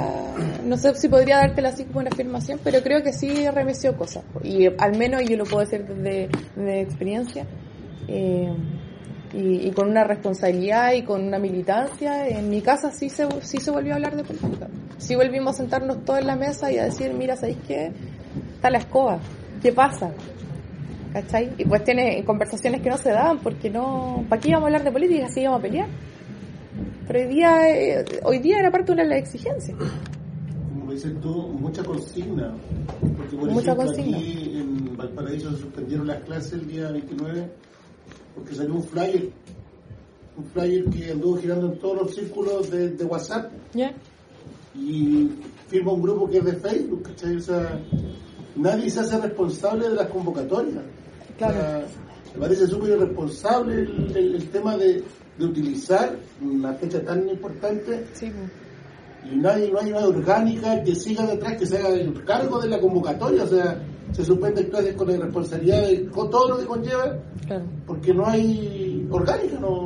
no sé si podría dártela así como una afirmación, pero creo que sí remeció cosas. Y al menos, yo lo puedo decir desde, experiencia, eh, y, y con una responsabilidad y con una militancia, en mi casa sí se, sí se volvió a hablar de política. Sí volvimos a sentarnos todos en la mesa y a decir, mira, ¿sabéis qué? Está la escoba. ¿Qué pasa? ¿Cachai? Y pues tiene conversaciones que no se daban porque no... ¿Para qué íbamos a hablar de política si íbamos a pelear? Pero hoy día, eh, hoy día era parte de una de las exigencias. como dices tú, mucha consigna. Porque, por Mucha ejemplo, consigna. aquí en Valparaíso se suspendieron las clases el día 29 porque salió un flyer, un flyer que anduvo girando en todos los círculos de, de WhatsApp ¿Ya? y firma un grupo que es de Facebook, ¿cachai? O sea, nadie se hace responsable de las convocatorias. Claro. O sea, me parece súper irresponsable el, el- el tema de, de utilizar una fecha tan importante Sí, y nadie, no hay una orgánica que siga detrás, que se haga el cargo de la convocatoria, o sea, se suspende clases con la responsabilidad de con todo lo que conlleva, claro. porque no hay orgánica, no.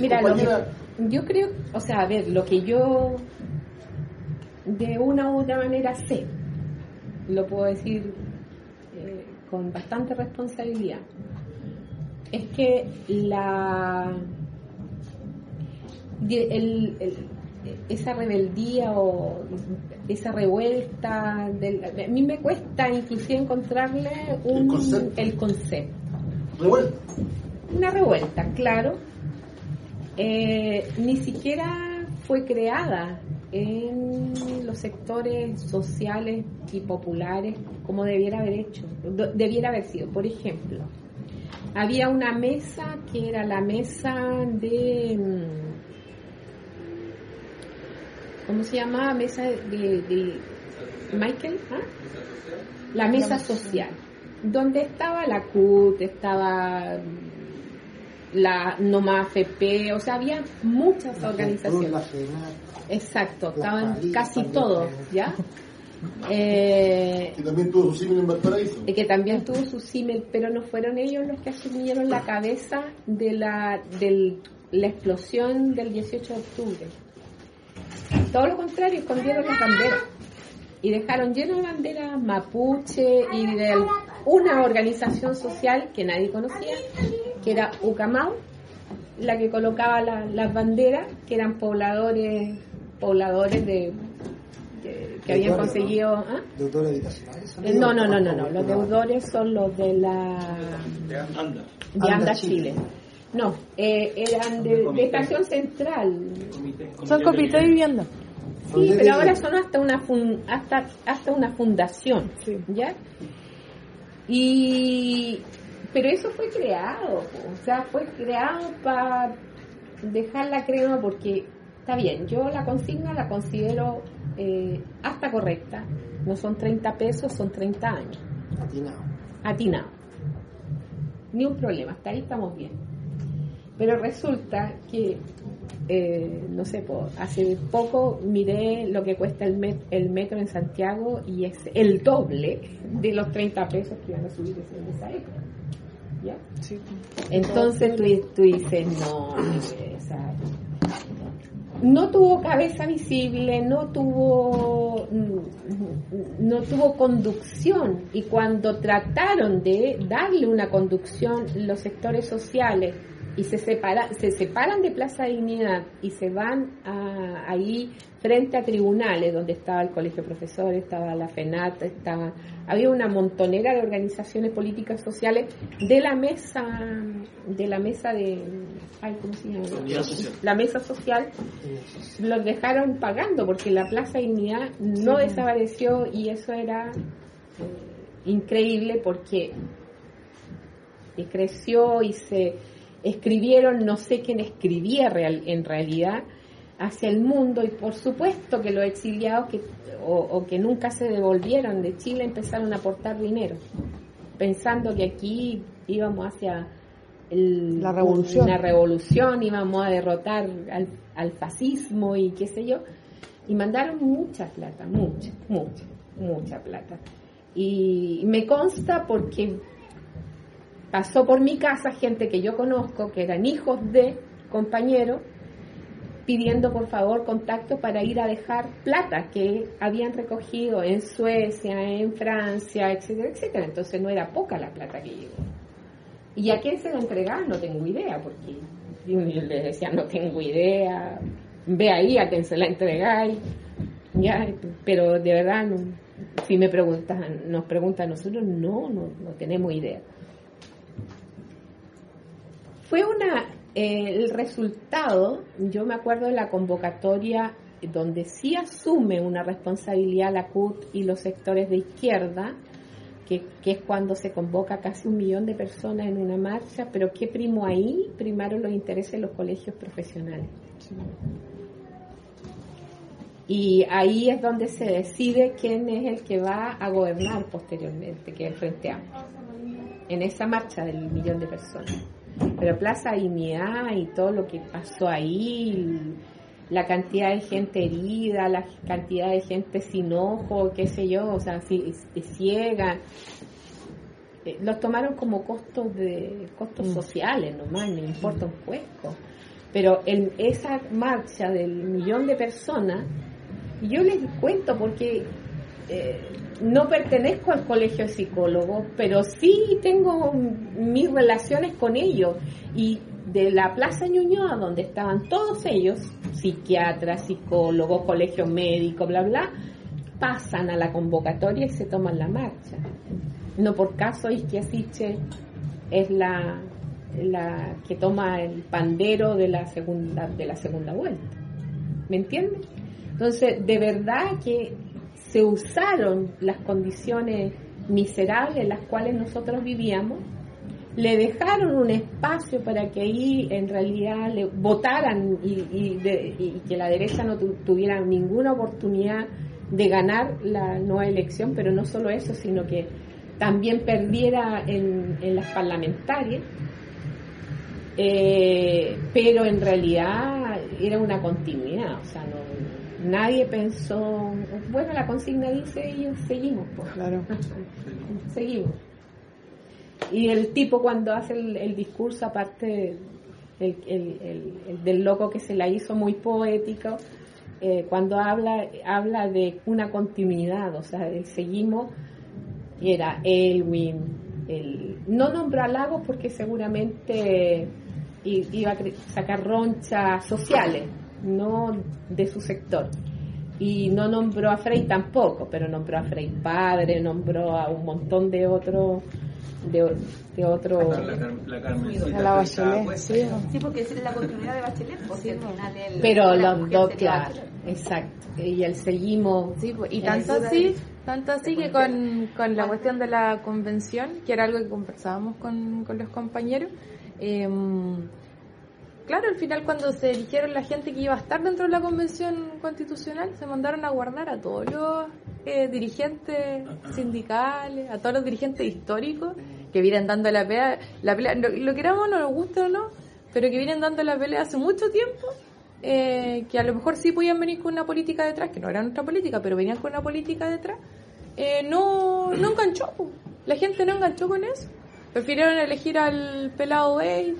Mira, lo que- Compañera, yo creo, o sea, a ver, lo que yo de una u otra manera sé, lo puedo decir eh, con bastante responsabilidad, es que la el- el- esa rebeldía o esa revuelta, del, a mí me cuesta inclusive encontrarle un, El concepto. el concepto revuelta. una revuelta, claro. Eh, ni siquiera fue creada en los sectores sociales y populares como debiera haber hecho, debiera haber sido. Por ejemplo, había una mesa que era la mesa de... mm, ¿Cómo se llamaba? Mesa de, de Michael, ¿ah? La mesa social, donde estaba la CUT, estaba mm, la Noma FP, o sea, había muchas organizaciones. Exacto, estaban casi todos, ¿ya? [laughs] Eh, que también tuvo su símil en Valparaíso. y que también tuvo su símil, pero no fueron ellos los que asumieron la cabeza de la, del- la explosión del 18 de octubre. Todo lo contrario, escondieron las banderas y dejaron llenas de banderas mapuche y de una organización social que nadie conocía, que era Ucamau, la que colocaba la- las banderas, que eran pobladores, pobladores de, que habían Deudores, ¿no? conseguido... ¿ah? Deudores habitacionales. son Eh, No, no, no, no, no. Los deudores son los de la De Anda. de Anda, Anda, Chile. Chile. No, eh, eran de. Estación Central. Comité, Son comité de vivienda. Sí, pero ahora son hasta una fun- hasta hasta una fundación, ¿ya? Y pero eso fue creado, o sea, fue creado para dejar la crema porque está bien, yo la consigna la considero eh, hasta correcta. No son 30 pesos, son 30 años. Atinado. atinado. Ni un problema, hasta ahí estamos bien. Pero resulta que eh, no sé, po, hace poco miré lo que cuesta el, met- el metro en Santiago y es el doble de los 30 pesos que iban a subir en esa época. ¿Ya? Entonces tú, tú dices, no, o sea, no tuvo cabeza visible, no tuvo no tuvo conducción. Y cuando trataron de darle una conducción los sectores sociales y se separa, se separan de Plaza Dignidad y se van a- ahí frente a tribunales donde estaba el colegio de profesores, estaba la FENAT, estaba había una montonera de organizaciones políticas sociales de la mesa de la mesa de ay, ¿cómo se llama? La mesa social los dejaron pagando porque la Plaza Dignidad no Sí. desapareció y eso era eh, increíble porque y creció y se escribieron, no sé quién escribía real- en realidad, hacia el mundo y por supuesto que los exiliados que, o, o que nunca se devolvieron de Chile empezaron a aportar dinero, pensando que aquí íbamos hacia el- La revolución. una revolución, íbamos a derrotar al, al fascismo y qué sé yo, y mandaron mucha plata, mucha, mucha, mucha plata. Y me consta porque pasó por mi casa gente que yo conozco, que eran hijos de compañeros, pidiendo por favor contacto para ir a dejar plata que habían recogido en Suecia, en Francia, etcétera, etcétera. Entonces no era poca la plata que llegó. ¿Y a quién se la entregaban? No tengo idea, porque yo les decía, no tengo idea, ve ahí a quién se la entregáis. Ya, pero de verdad, no, si me preguntan, nos preguntan a nosotros, no, no, no tenemos idea. Fue una, eh, el resultado, yo me acuerdo de la convocatoria donde sí asume una responsabilidad la CUT y los sectores de izquierda, que, que es cuando se convoca casi un millón de personas en una marcha, pero ¿qué primó ahí? Primaron los intereses de los colegios profesionales. Y ahí es donde se decide quién es el que va a gobernar posteriormente, que es el Frente Amplio, en esa marcha del millón de personas. Pero Plaza Dignidad y todo lo que pasó ahí, la cantidad de gente herida, la cantidad de gente sin ojo, qué sé yo, o sea, si- si- ciega, eh, los tomaron como costos de costos sociales nomás, me importa un puesto. Pero en esa marcha del millón de personas, yo les cuento porque eh, no pertenezco al colegio de psicólogos, pero sí tengo mis relaciones con ellos. Y de la Plaza Ñuñoa, donde estaban todos ellos, psiquiatras, psicólogos, colegio médico, bla, bla, pasan a la convocatoria y se toman la marcha. No por caso Isquiasiche es la, la que toma el pandero de la segunda, de la segunda vuelta. ¿Me entiendes? Entonces, de verdad que se usaron las condiciones miserables en las cuales nosotros vivíamos, le dejaron un espacio para que ahí en realidad le votaran y, que la derecha no tu- tuviera ninguna oportunidad de ganar la nueva elección, pero no solo eso, sino que también perdiera en, en las parlamentarias. Eh, pero en realidad era una continuidad, o sea, no, nadie pensó, bueno, la consigna dice y seguimos, pues. Claro. [laughs] seguimos. Y el tipo cuando hace el, el discurso, aparte el, el- el- el del loco que se la hizo muy poético, eh, cuando habla, habla de una continuidad, o sea, el seguimos, y era Elwin, el, no nombró a Lagos porque seguramente iba a sacar ronchas sociales, no de su sector. Y no nombró a Frey tampoco, pero nombró a Frey padre, nombró a un montón de otros de, de otro La, la la Bachelet, sí. Sí, porque es la continuidad de Bachelet, porque al final el- pero los dos claro exacto. Y el seguimos Sí, pues, y tanto así, tanto así que con, con la cuestión de la convención, que era algo que conversábamos con, con los compañeros, eh, claro, al final cuando se eligieron la gente que iba a estar dentro de la convención constitucional, se mandaron a guardar a todos los eh, dirigentes sindicales, a todos los dirigentes históricos que vienen dando la pelea, la pelea lo, lo queramos, no nos gusta o no, pero que vienen dando la pelea hace mucho tiempo eh, que a lo mejor sí podían venir con una política detrás, que no era nuestra política, pero venían con una política detrás, eh, no, no enganchó. La gente no enganchó con eso. Prefirieron elegir al pelado Bale,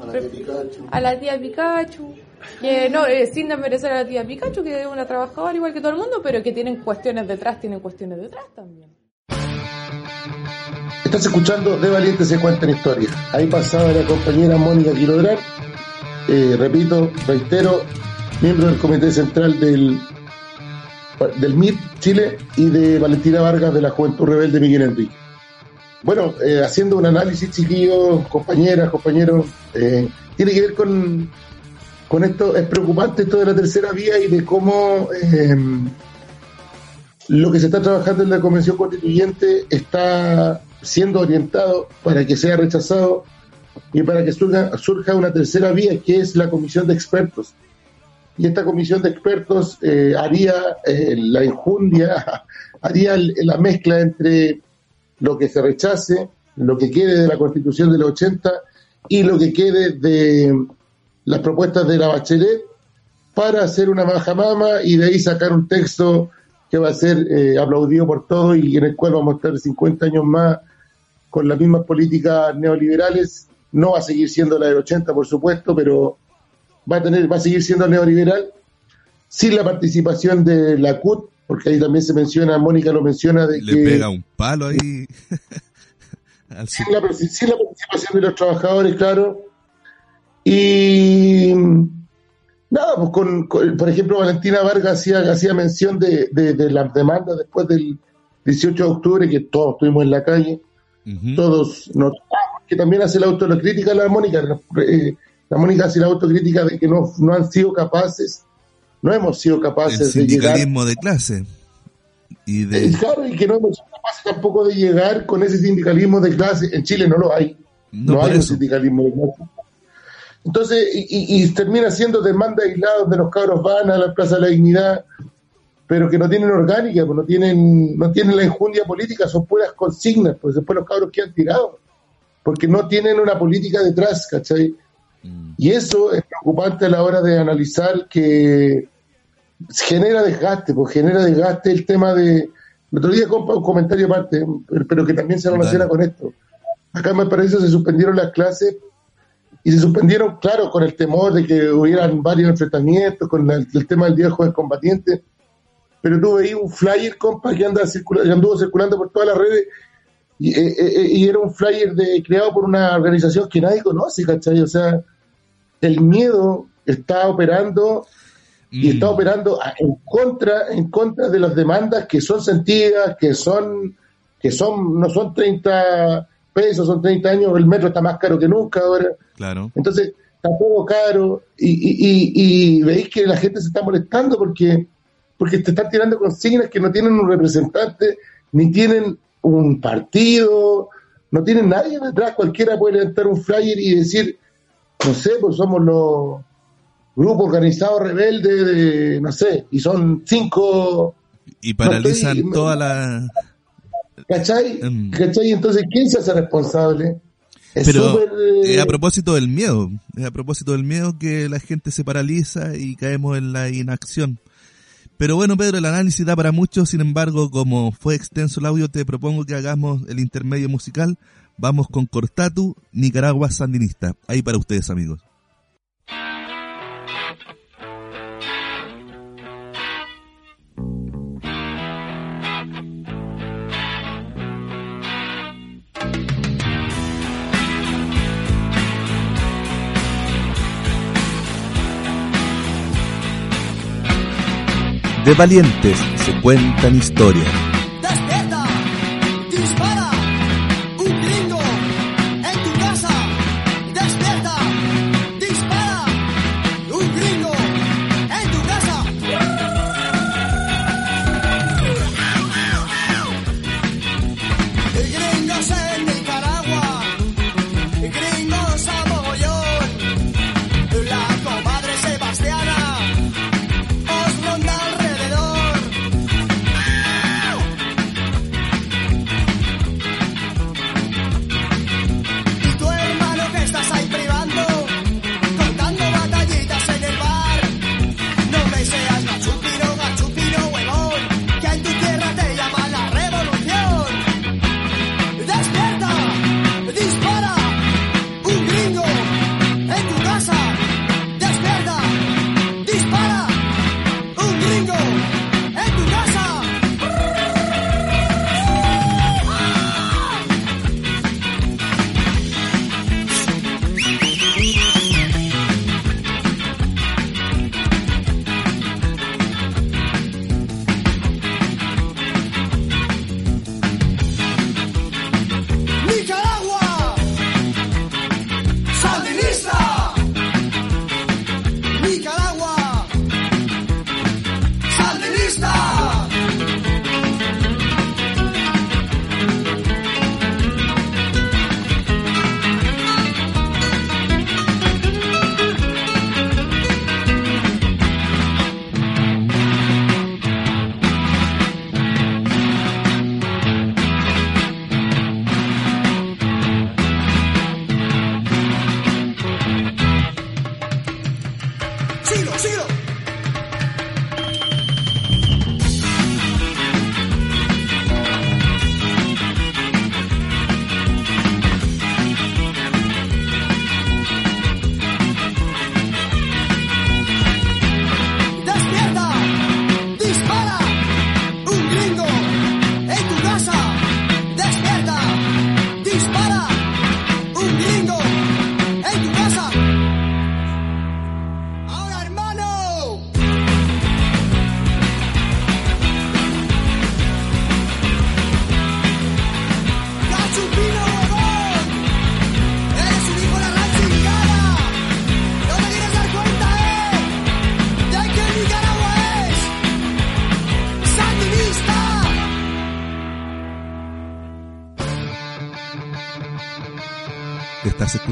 A la tía Pikachu. a la tía Pikachu, que no, eh, sin desmerecer a la tía Pikachu, que es una trabajadora igual que todo el mundo, pero que tienen cuestiones detrás, tienen cuestiones detrás también. Estás escuchando De Valiente se cuentan historias. Ahí pasaba la compañera Mónica Quilodrán, eh, repito, reitero, miembro del Comité Central del, del MIR Chile y de Valentina Vargas de la Juventud Rebelde Miguel Enrique. Bueno, eh, haciendo un análisis, chiquillos, compañeras, compañeros, eh, tiene que ver con, con esto, es preocupante esto de la tercera vía y de cómo eh, lo que se está trabajando en la Convención Constituyente está siendo orientado para que sea rechazado y para que surja, surja una tercera vía, que es la Comisión de Expertos. Y esta Comisión de Expertos eh, haría eh, la enjundia, [laughs] haría la mezcla entre lo que se rechace, lo que quede de la Constitución de los 80 y lo que quede de las propuestas de la Bachelet para hacer una majamama y de ahí sacar un texto que va a ser eh, aplaudido por todos y en el cual vamos a estar 50 años más con las mismas políticas neoliberales. No va a seguir siendo la del 80, por supuesto, pero va a tener, va a seguir siendo neoliberal sin la participación de la CUT, porque ahí también se menciona, Mónica lo menciona, de Le que pega un palo ahí. [laughs] al sin la, sin la participación de los trabajadores, claro. Y nada, pues con, con- por ejemplo, Valentina Vargas hacía, hacía mención de, de, de las demandas después del 18 de octubre, que todos estuvimos en la calle, todos nos que también hace la autocrítica la Mónica, eh, la Mónica hace la autocrítica de que no, no han sido capaces, no hemos sido El capaces de llegar sindicalismo de clase. Y de, Claro, y que no hemos sido capaces tampoco de llegar con ese sindicalismo de clase. En Chile no lo hay. No, hay un eso. sindicalismo de clase. Entonces, y, y- y termina siendo demanda aislada donde los cabros van a la Plaza de la Dignidad, pero que no tienen orgánica, pues no tienen, no tienen la enjundia política, son puras consignas, pues después los cabros quedan tirados, porque no tienen una política detrás, ¿cachai? Y eso es preocupante a la hora de analizar que genera desgaste, pues genera desgaste el tema de... El otro día, compa, un comentario aparte, pero- que también se relaciona con esto. Acá en Valparaíso se suspendieron las clases y se suspendieron, claro, con el temor de que hubieran varios enfrentamientos, con el, el tema del Día del Joven Combatiente, pero tú veías un flyer, compa, que, anda circula- que anduvo circulando por todas las redes y, eh, eh, y era un flyer de, creado por una organización que nadie conoce, ¿cachai? O sea, el miedo está operando y está operando a- en contra en contra de las demandas que son sentidas, que son que son no son 30 pesos, son 30 años, el metro está más caro que nunca ahora. claro. Entonces, está todo caro y, y, y, y veis que la gente se está molestando porque porque te están tirando consignas que no tienen un representante, ni tienen un partido, no tienen nadie detrás, cualquiera puede levantar un flyer y decir, no sé, pues somos los grupos organizados rebeldes de, no sé, y son cinco, Y paralizan toda la... ¿cachai? Mm. ¿Cachai? Entonces, ¿quién se hace responsable? Es Pero súper, eh, es a propósito del miedo, es a propósito del miedo que la gente se paraliza y caemos en la inacción. Pero bueno, Pedro, el análisis da para mucho, sin embargo, como fue extenso el audio, te propongo que hagamos el intermedio musical. Vamos con Cortatu, Nicaragua Sandinista. Ahí para ustedes, amigos. De valientes se cuentan historias. ¡Despierta! ¡Dispara!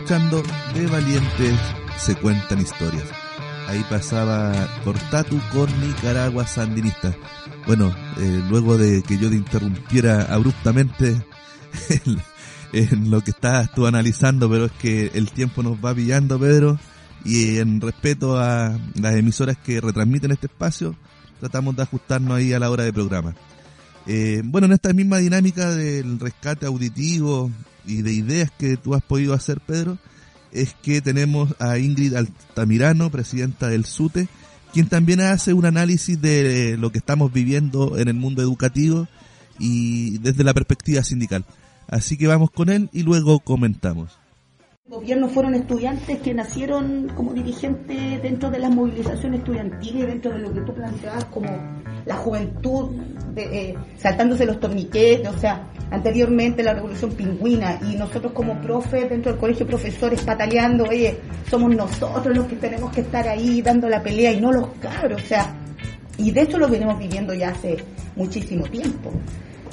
De Valientes se cuentan historias. Ahí pasaba Cortatu con Nicaragua Sandinista. Bueno, eh, luego de que yo te interrumpiera abruptamente [laughs] en, lo que estás tú analizando, pero es que el tiempo nos va pillando, Pedro, y en respeto a las emisoras que retransmiten este espacio, tratamos de ajustarnos ahí a la hora de programa. Eh, bueno, en esta misma dinámica del rescate auditivo y de ideas que tú has podido hacer, Pedro, es que tenemos a Ingrid Altamirano, presidenta del SUTE, quien también hace un análisis de lo que estamos viviendo en el mundo educativo y desde la perspectiva sindical. Así que vamos con él y luego comentamos. Gobierno fueron estudiantes que nacieron como dirigentes dentro de las movilizaciones estudiantiles, dentro de lo que tú planteabas como la juventud, de, eh, saltándose los torniquetes, o sea, anteriormente la revolución pingüina y nosotros como profes dentro del colegio profesores pataleando, oye, somos nosotros los que tenemos que estar ahí dando la pelea y no los cabros, o sea, y de hecho lo venimos viviendo ya hace muchísimo tiempo.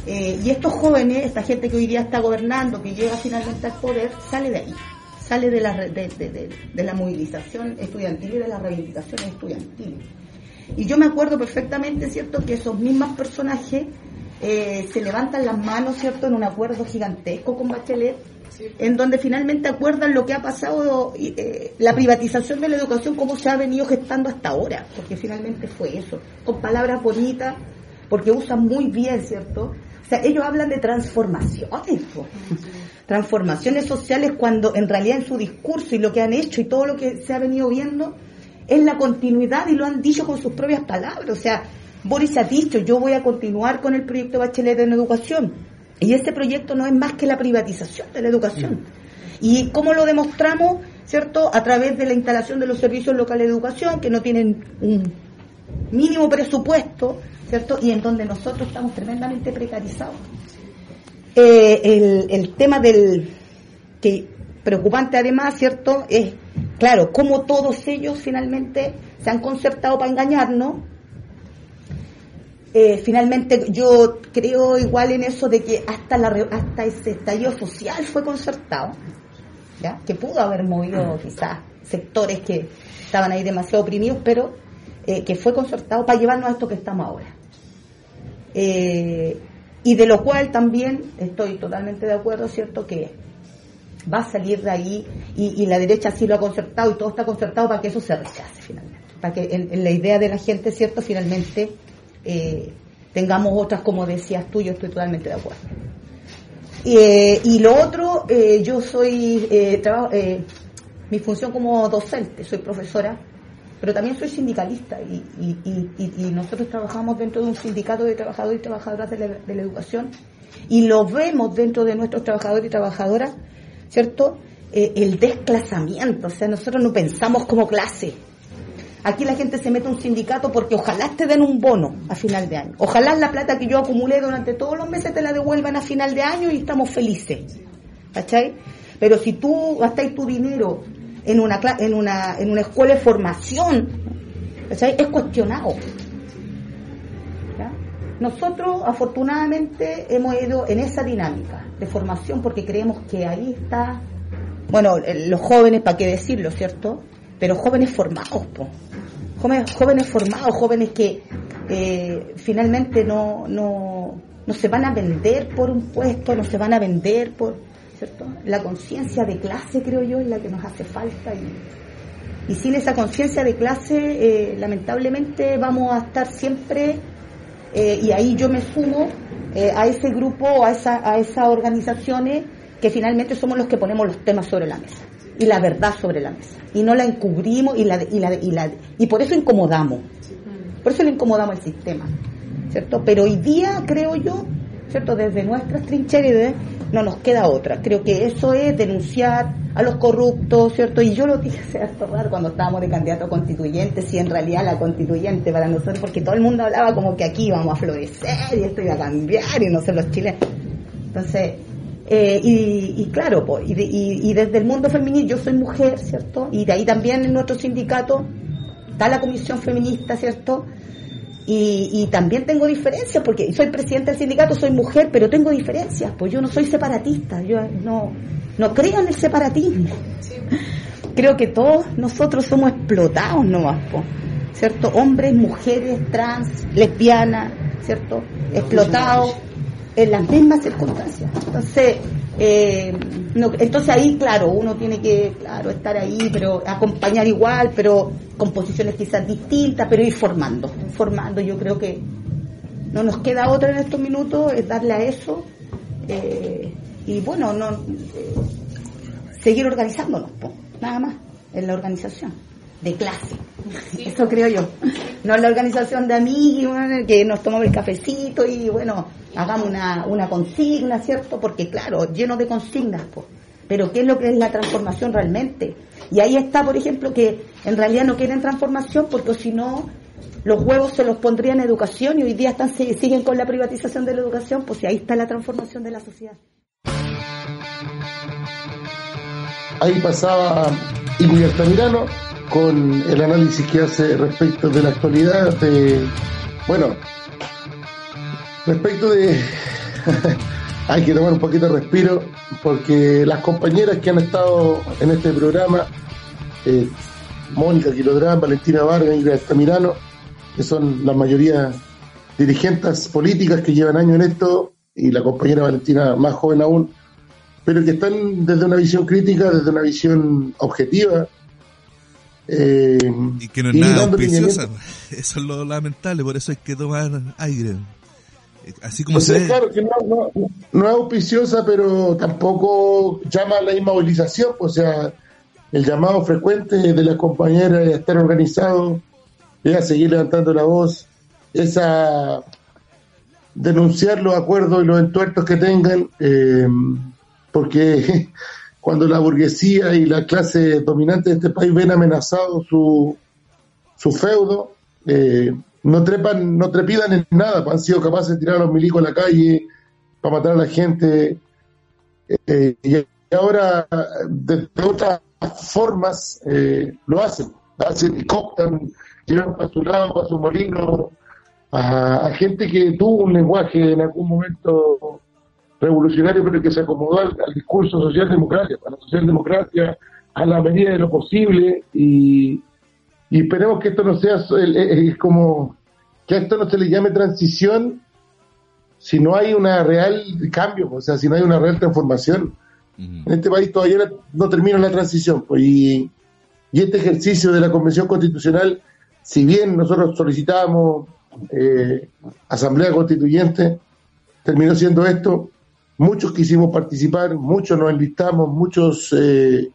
Eh, y estos jóvenes, esta gente que hoy día está gobernando, que llega finalmente al poder, sale de ahí, sale de la, de, de- de- la movilización estudiantil y de las reivindicaciones estudiantiles. Y yo me acuerdo perfectamente, ¿cierto?, que esos mismos personajes eh, se levantan las manos, ¿cierto?, en un acuerdo gigantesco con Bachelet, en donde finalmente acuerdan lo que ha pasado, eh, la privatización de la educación, cómo se ha venido gestando hasta ahora, porque finalmente fue eso, con palabras bonitas, porque usan muy bien, ¿cierto? Sea, ellos hablan de transformaciones, po. [laughs] transformaciones sociales cuando en realidad en su discurso y lo que han hecho y todo lo que se ha venido viendo es la continuidad y lo han dicho con sus propias palabras. O sea, Boris ha dicho, yo voy a continuar con el proyecto Bachelet en educación. Y este proyecto no es más que la privatización de la educación. ¿Y cómo lo demostramos? ¿Cierto? A través de la instalación de los servicios locales de educación, que no tienen un mínimo presupuesto, ¿cierto? Y en donde nosotros estamos tremendamente precarizados. Eh, el, el tema del que preocupante además, ¿cierto? Es, claro, cómo todos ellos finalmente se han concertado para engañarnos. Eh, finalmente yo creo igual en eso de que hasta la hasta ese estallido social fue concertado, ¿ya? que pudo haber movido quizás sectores que estaban ahí demasiado oprimidos, pero eh, que fue concertado para llevarnos a esto que estamos ahora. Eh, y de lo cual también estoy totalmente de acuerdo, ¿cierto? Que va a salir de ahí y, la derecha sí lo ha concertado y todo está concertado para que eso se rechace finalmente. Para que en, la idea de la gente, ¿cierto? Finalmente eh, tengamos otras, como decías tú, yo estoy totalmente de acuerdo. Eh, y lo otro, eh, yo soy, eh, trabajo, mi función como docente, soy profesora, pero también soy sindicalista y, nosotros trabajamos dentro de un sindicato de trabajadores y trabajadoras de la, de la educación y lo vemos dentro de nuestros trabajadores y trabajadoras, ¿cierto? Eh, el desclasamiento, o sea, nosotros no pensamos como clase. Aquí la gente se mete a un sindicato porque ojalá te den un bono a final de año. Ojalá la plata que yo acumulé durante todos los meses te la devuelvan a final de año y estamos felices. ¿Cachai? Pero si tú gastáis tu dinero en una, en una, en una escuela de formación. Es cuestionado. Nosotros, afortunadamente, hemos ido en esa dinámica de formación porque creemos que ahí está, bueno, los jóvenes, ¿para qué decirlo, cierto? Pero jóvenes formados. Jóvenes, jóvenes formados, jóvenes que eh, finalmente no, no, no se van a vender por un puesto, no se van a vender por, ¿cierto? La conciencia de clase, creo yo, es la que nos hace falta y, sin esa conciencia de clase, eh, lamentablemente vamos a estar siempre, eh, y ahí yo me sumo eh, a ese grupo, a, esa, a esas organizaciones que finalmente somos los que ponemos los temas sobre la mesa y la verdad sobre la mesa. Y no la encubrimos y, la, y, la, y, la, y por eso incomodamos. Por eso le incomodamos al sistema. ¿Cierto? Pero hoy día, creo yo, ¿cierto? Desde nuestras trincheras no nos queda otra. Creo que eso es denunciar a los corruptos, ¿cierto? Y yo lo dije hace harto cuando estábamos de candidato constituyente, si en realidad la constituyente para nosotros, porque todo el mundo hablaba como que aquí íbamos a florecer y esto iba a cambiar y no sé los chilenos. Entonces, eh, y, y, claro, pues, y, y, y, desde el mundo femenino, yo soy mujer, ¿cierto? Y de ahí también en nuestro sindicato está la comisión feminista, ¿cierto? Y, y también tengo diferencias, porque soy presidenta del sindicato, soy mujer, pero tengo diferencias, pues yo no soy separatista, yo no, no creo en el separatismo. Creo que todos nosotros somos explotados nomás, pues, ¿cierto? Hombres, mujeres, trans, lesbianas, ¿cierto? Explotados en las mismas circunstancias. Entonces, eh, no, entonces ahí, claro, uno tiene que, claro, estar ahí, pero acompañar igual, pero con posiciones quizás distintas, pero ir formando, formando. Yo creo que no nos queda otra en estos minutos, es darle a eso eh, y bueno, no eh, seguir organizándonos, po, nada más, en la organización de clase. [laughs] Eso creo yo. No la organización de amigos que nos tomamos el cafecito y bueno, hagamos una, una consigna, ¿cierto? Porque claro, lleno de consignas, pues. Pero ¿qué es lo que es la transformación realmente? Y ahí está, por ejemplo, que en realidad no quieren transformación porque si no, los huevos se los pondrían en educación y hoy día están siguen con la privatización de la educación, pues ahí está la transformación de la sociedad. Ahí pasaba Ingrid Altamirano con el análisis que hace respecto de la actualidad de, bueno, respecto de, [laughs] hay que tomar un poquito de respiro porque las compañeras que han estado en este programa, eh, Mónica Quilodrán, Valentina Vargas, Ingrid Altamirano, que son la mayoría dirigentes políticas que llevan años en esto, y la compañera Valentina más joven aún, pero que están desde una visión crítica, desde una visión objetiva, eh, y que no es nada auspiciosa. [laughs] Eso es lo lamentable, por eso hay que tomar aire. Así como o sea, se Claro, que no, no, no, es auspiciosa, pero tampoco llama a la inmovilización. O sea, el llamado frecuente de las compañeras es a estar organizado, es a seguir levantando la voz, es a denunciar los acuerdos y los entuertos que tengan, eh, porque [laughs] cuando la burguesía y la clase dominante de este país ven amenazado su, su feudo, eh, no trepan, no trepidan en nada, han sido capaces de tirar a los milicos a la calle para matar a la gente, eh, y ahora de, otras formas eh, lo hacen, hacen y cooptan, llevan para su lado, para su molino, a gente que tuvo un lenguaje en algún momento revolucionario, pero que se acomodó al, al discurso socialdemocracia, a la socialdemocracia, a la medida de lo posible, y, y esperemos que esto no sea el- el- el- como que a esto no se le llame transición si no hay una real cambio, o sea, si no hay una real transformación. En este país todavía no, termina la transición, pues, y, y este ejercicio de la Convención Constitucional, si bien nosotros solicitamos eh, Asamblea Constituyente, terminó siendo esto, muchos quisimos participar, muchos nos enlistamos, muchos eh,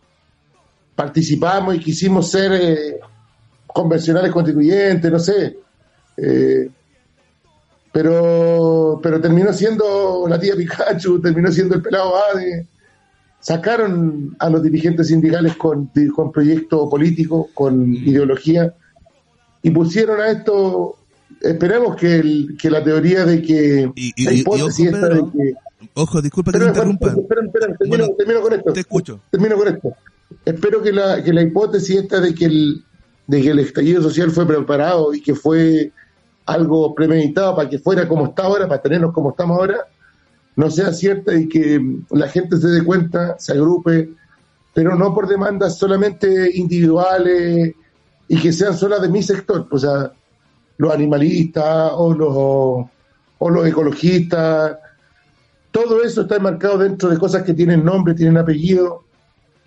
participamos y quisimos ser eh, convencionales constituyentes, no sé. eh, pero, pero terminó siendo la tía Pikachu, [laughs] terminó siendo el pelado Ade. Sacaron a los dirigentes sindicales con, con proyecto político, con ideología, y pusieron a esto. Esperemos que, el- que la teoría de que y- la y- y hipótesis ojo, esta de Pedro, que Ojo, disculpa que te interrumpa. espera, espera, termino, termino con esto. Te escucho. Termino con esto. Espero que la, que la hipótesis esta de que, el, de que el estallido social fue preparado y que fue algo premeditado para que fuera como está ahora, para tenernos como estamos ahora, no sea cierta y que la gente se dé cuenta, se agrupe, pero no por demandas solamente individuales y que sean solas de mi sector, o sea, los animalistas o los, o los ecologistas, todo eso está enmarcado dentro de cosas que tienen nombre, tienen apellido.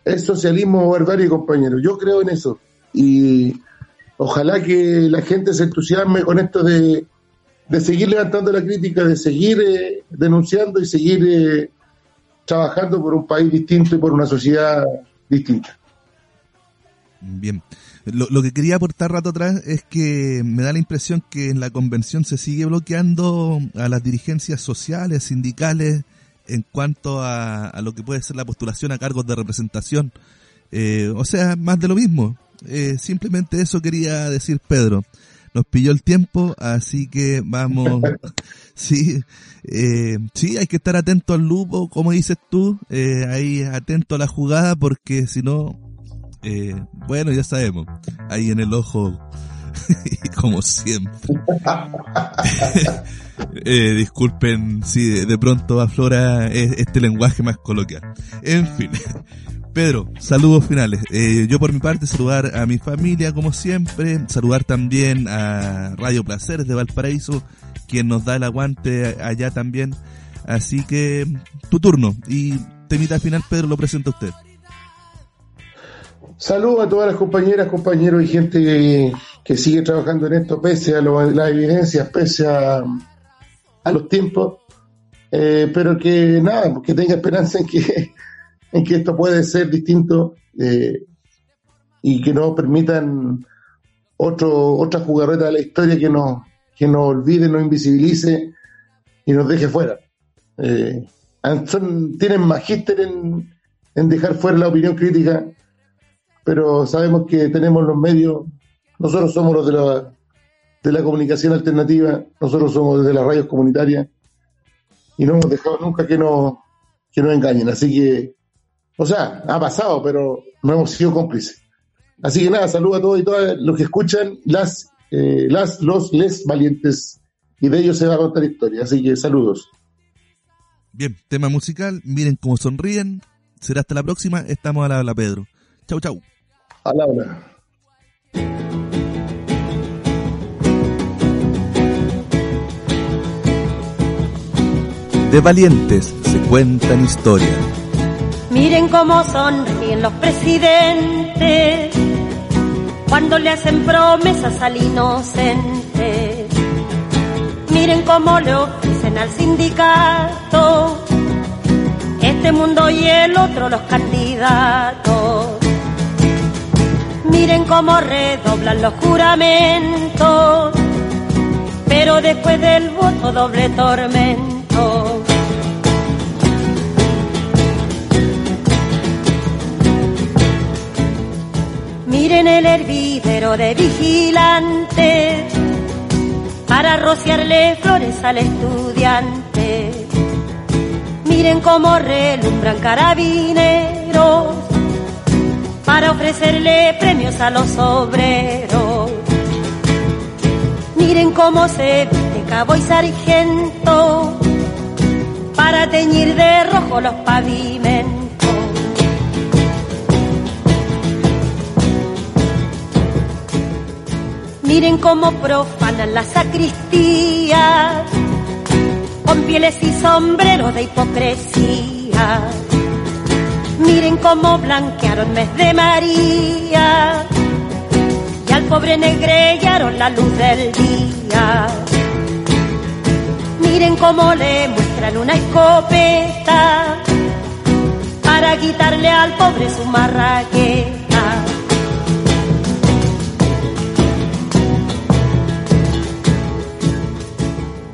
Es socialismo barbarie, compañeros. Yo creo en eso. y ojalá que la gente se entusiasme con esto de, de seguir levantando la crítica, de seguir eh, denunciando y seguir eh, trabajando por un país distinto y por una sociedad distinta. Bien. Lo, lo, que quería aportar rato atrás es que me da la impresión que en la convención se sigue bloqueando a las dirigencias sociales, sindicales, en cuanto a, a lo que puede ser la postulación a cargos de representación. Eh, o sea, más de lo mismo. Eh, simplemente eso quería decir Pedro. Nos pilló el tiempo, así que vamos. [laughs] sí, eh, sí, hay que estar atento al lupo, como dices tú, eh, ahí atento a la jugada, porque si no, eh, bueno, ya sabemos, ahí en el ojo, [laughs] como siempre. [laughs] eh, disculpen si de pronto aflora este lenguaje más coloquial. En fin. [laughs] Pedro, saludos finales. Eh, yo por mi parte saludar a mi familia como siempre, saludar también a Radio Placeres de Valparaíso, quien nos da el aguante allá también. Así que tu turno y temita final Pedro lo presenta a usted. Saludos a todas las compañeras, compañeros y gente que, sigue trabajando en esto pese a lo, las evidencias, pese a, a los tiempos, eh, pero que nada, que tenga esperanza en que [laughs] en que esto puede ser distinto eh, y que no permitan otro, otra jugarreta de la historia que nos, que nos olvide, nos invisibilice y nos deje fuera. Eh, son, tienen magíster en, en dejar fuera la opinión crítica, pero sabemos que tenemos los medios, nosotros somos los de la, de la comunicación alternativa, nosotros somos desde las radios comunitarias y no hemos dejado nunca que nos, que nos engañen. Así que o sea, ha pasado, pero no hemos sido cómplices. Así que nada, saludo a todos y todas los que escuchan, las, eh, las, los, les valientes, y de ellos se va a contar historia. Así que saludos. Bien, tema musical, miren cómo sonríen. Será hasta la próxima, estamos a la habla, Pedro. Chau, chau. A la. De valientes se cuentan historias. Miren cómo sonríen los presidentes cuando le hacen promesas al inocente. Miren cómo le ofrecen al sindicato este mundo y el otro los candidatos. Miren cómo redoblan los juramentos, pero después del voto doble tormento. Miren el hervidero de vigilantes para rociarle flores al estudiante. Miren cómo relumbran carabineros para ofrecerle premios a los obreros. Miren cómo se viste cabo y sargento para teñir de rojo los pavimentos. Miren cómo profanan la sacristía con pieles y sombreros de hipocresía. Miren cómo blanquearon mes de María y al pobre negrellaron la luz del día. Miren cómo le muestran una escopeta para quitarle al pobre su marraqueta.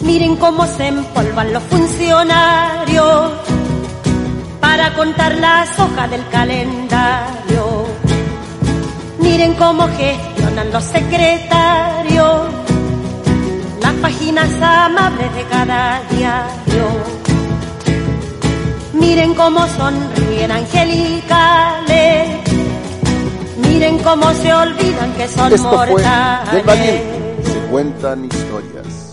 Miren cómo se empolvan los funcionarios para contar las hojas del calendario. Miren cómo gestionan los secretarios las páginas amables de cada diario. Miren cómo sonríen angelicales. Miren cómo se olvidan que son Esto fue mortales. Del Valiente. Se cuentan historias.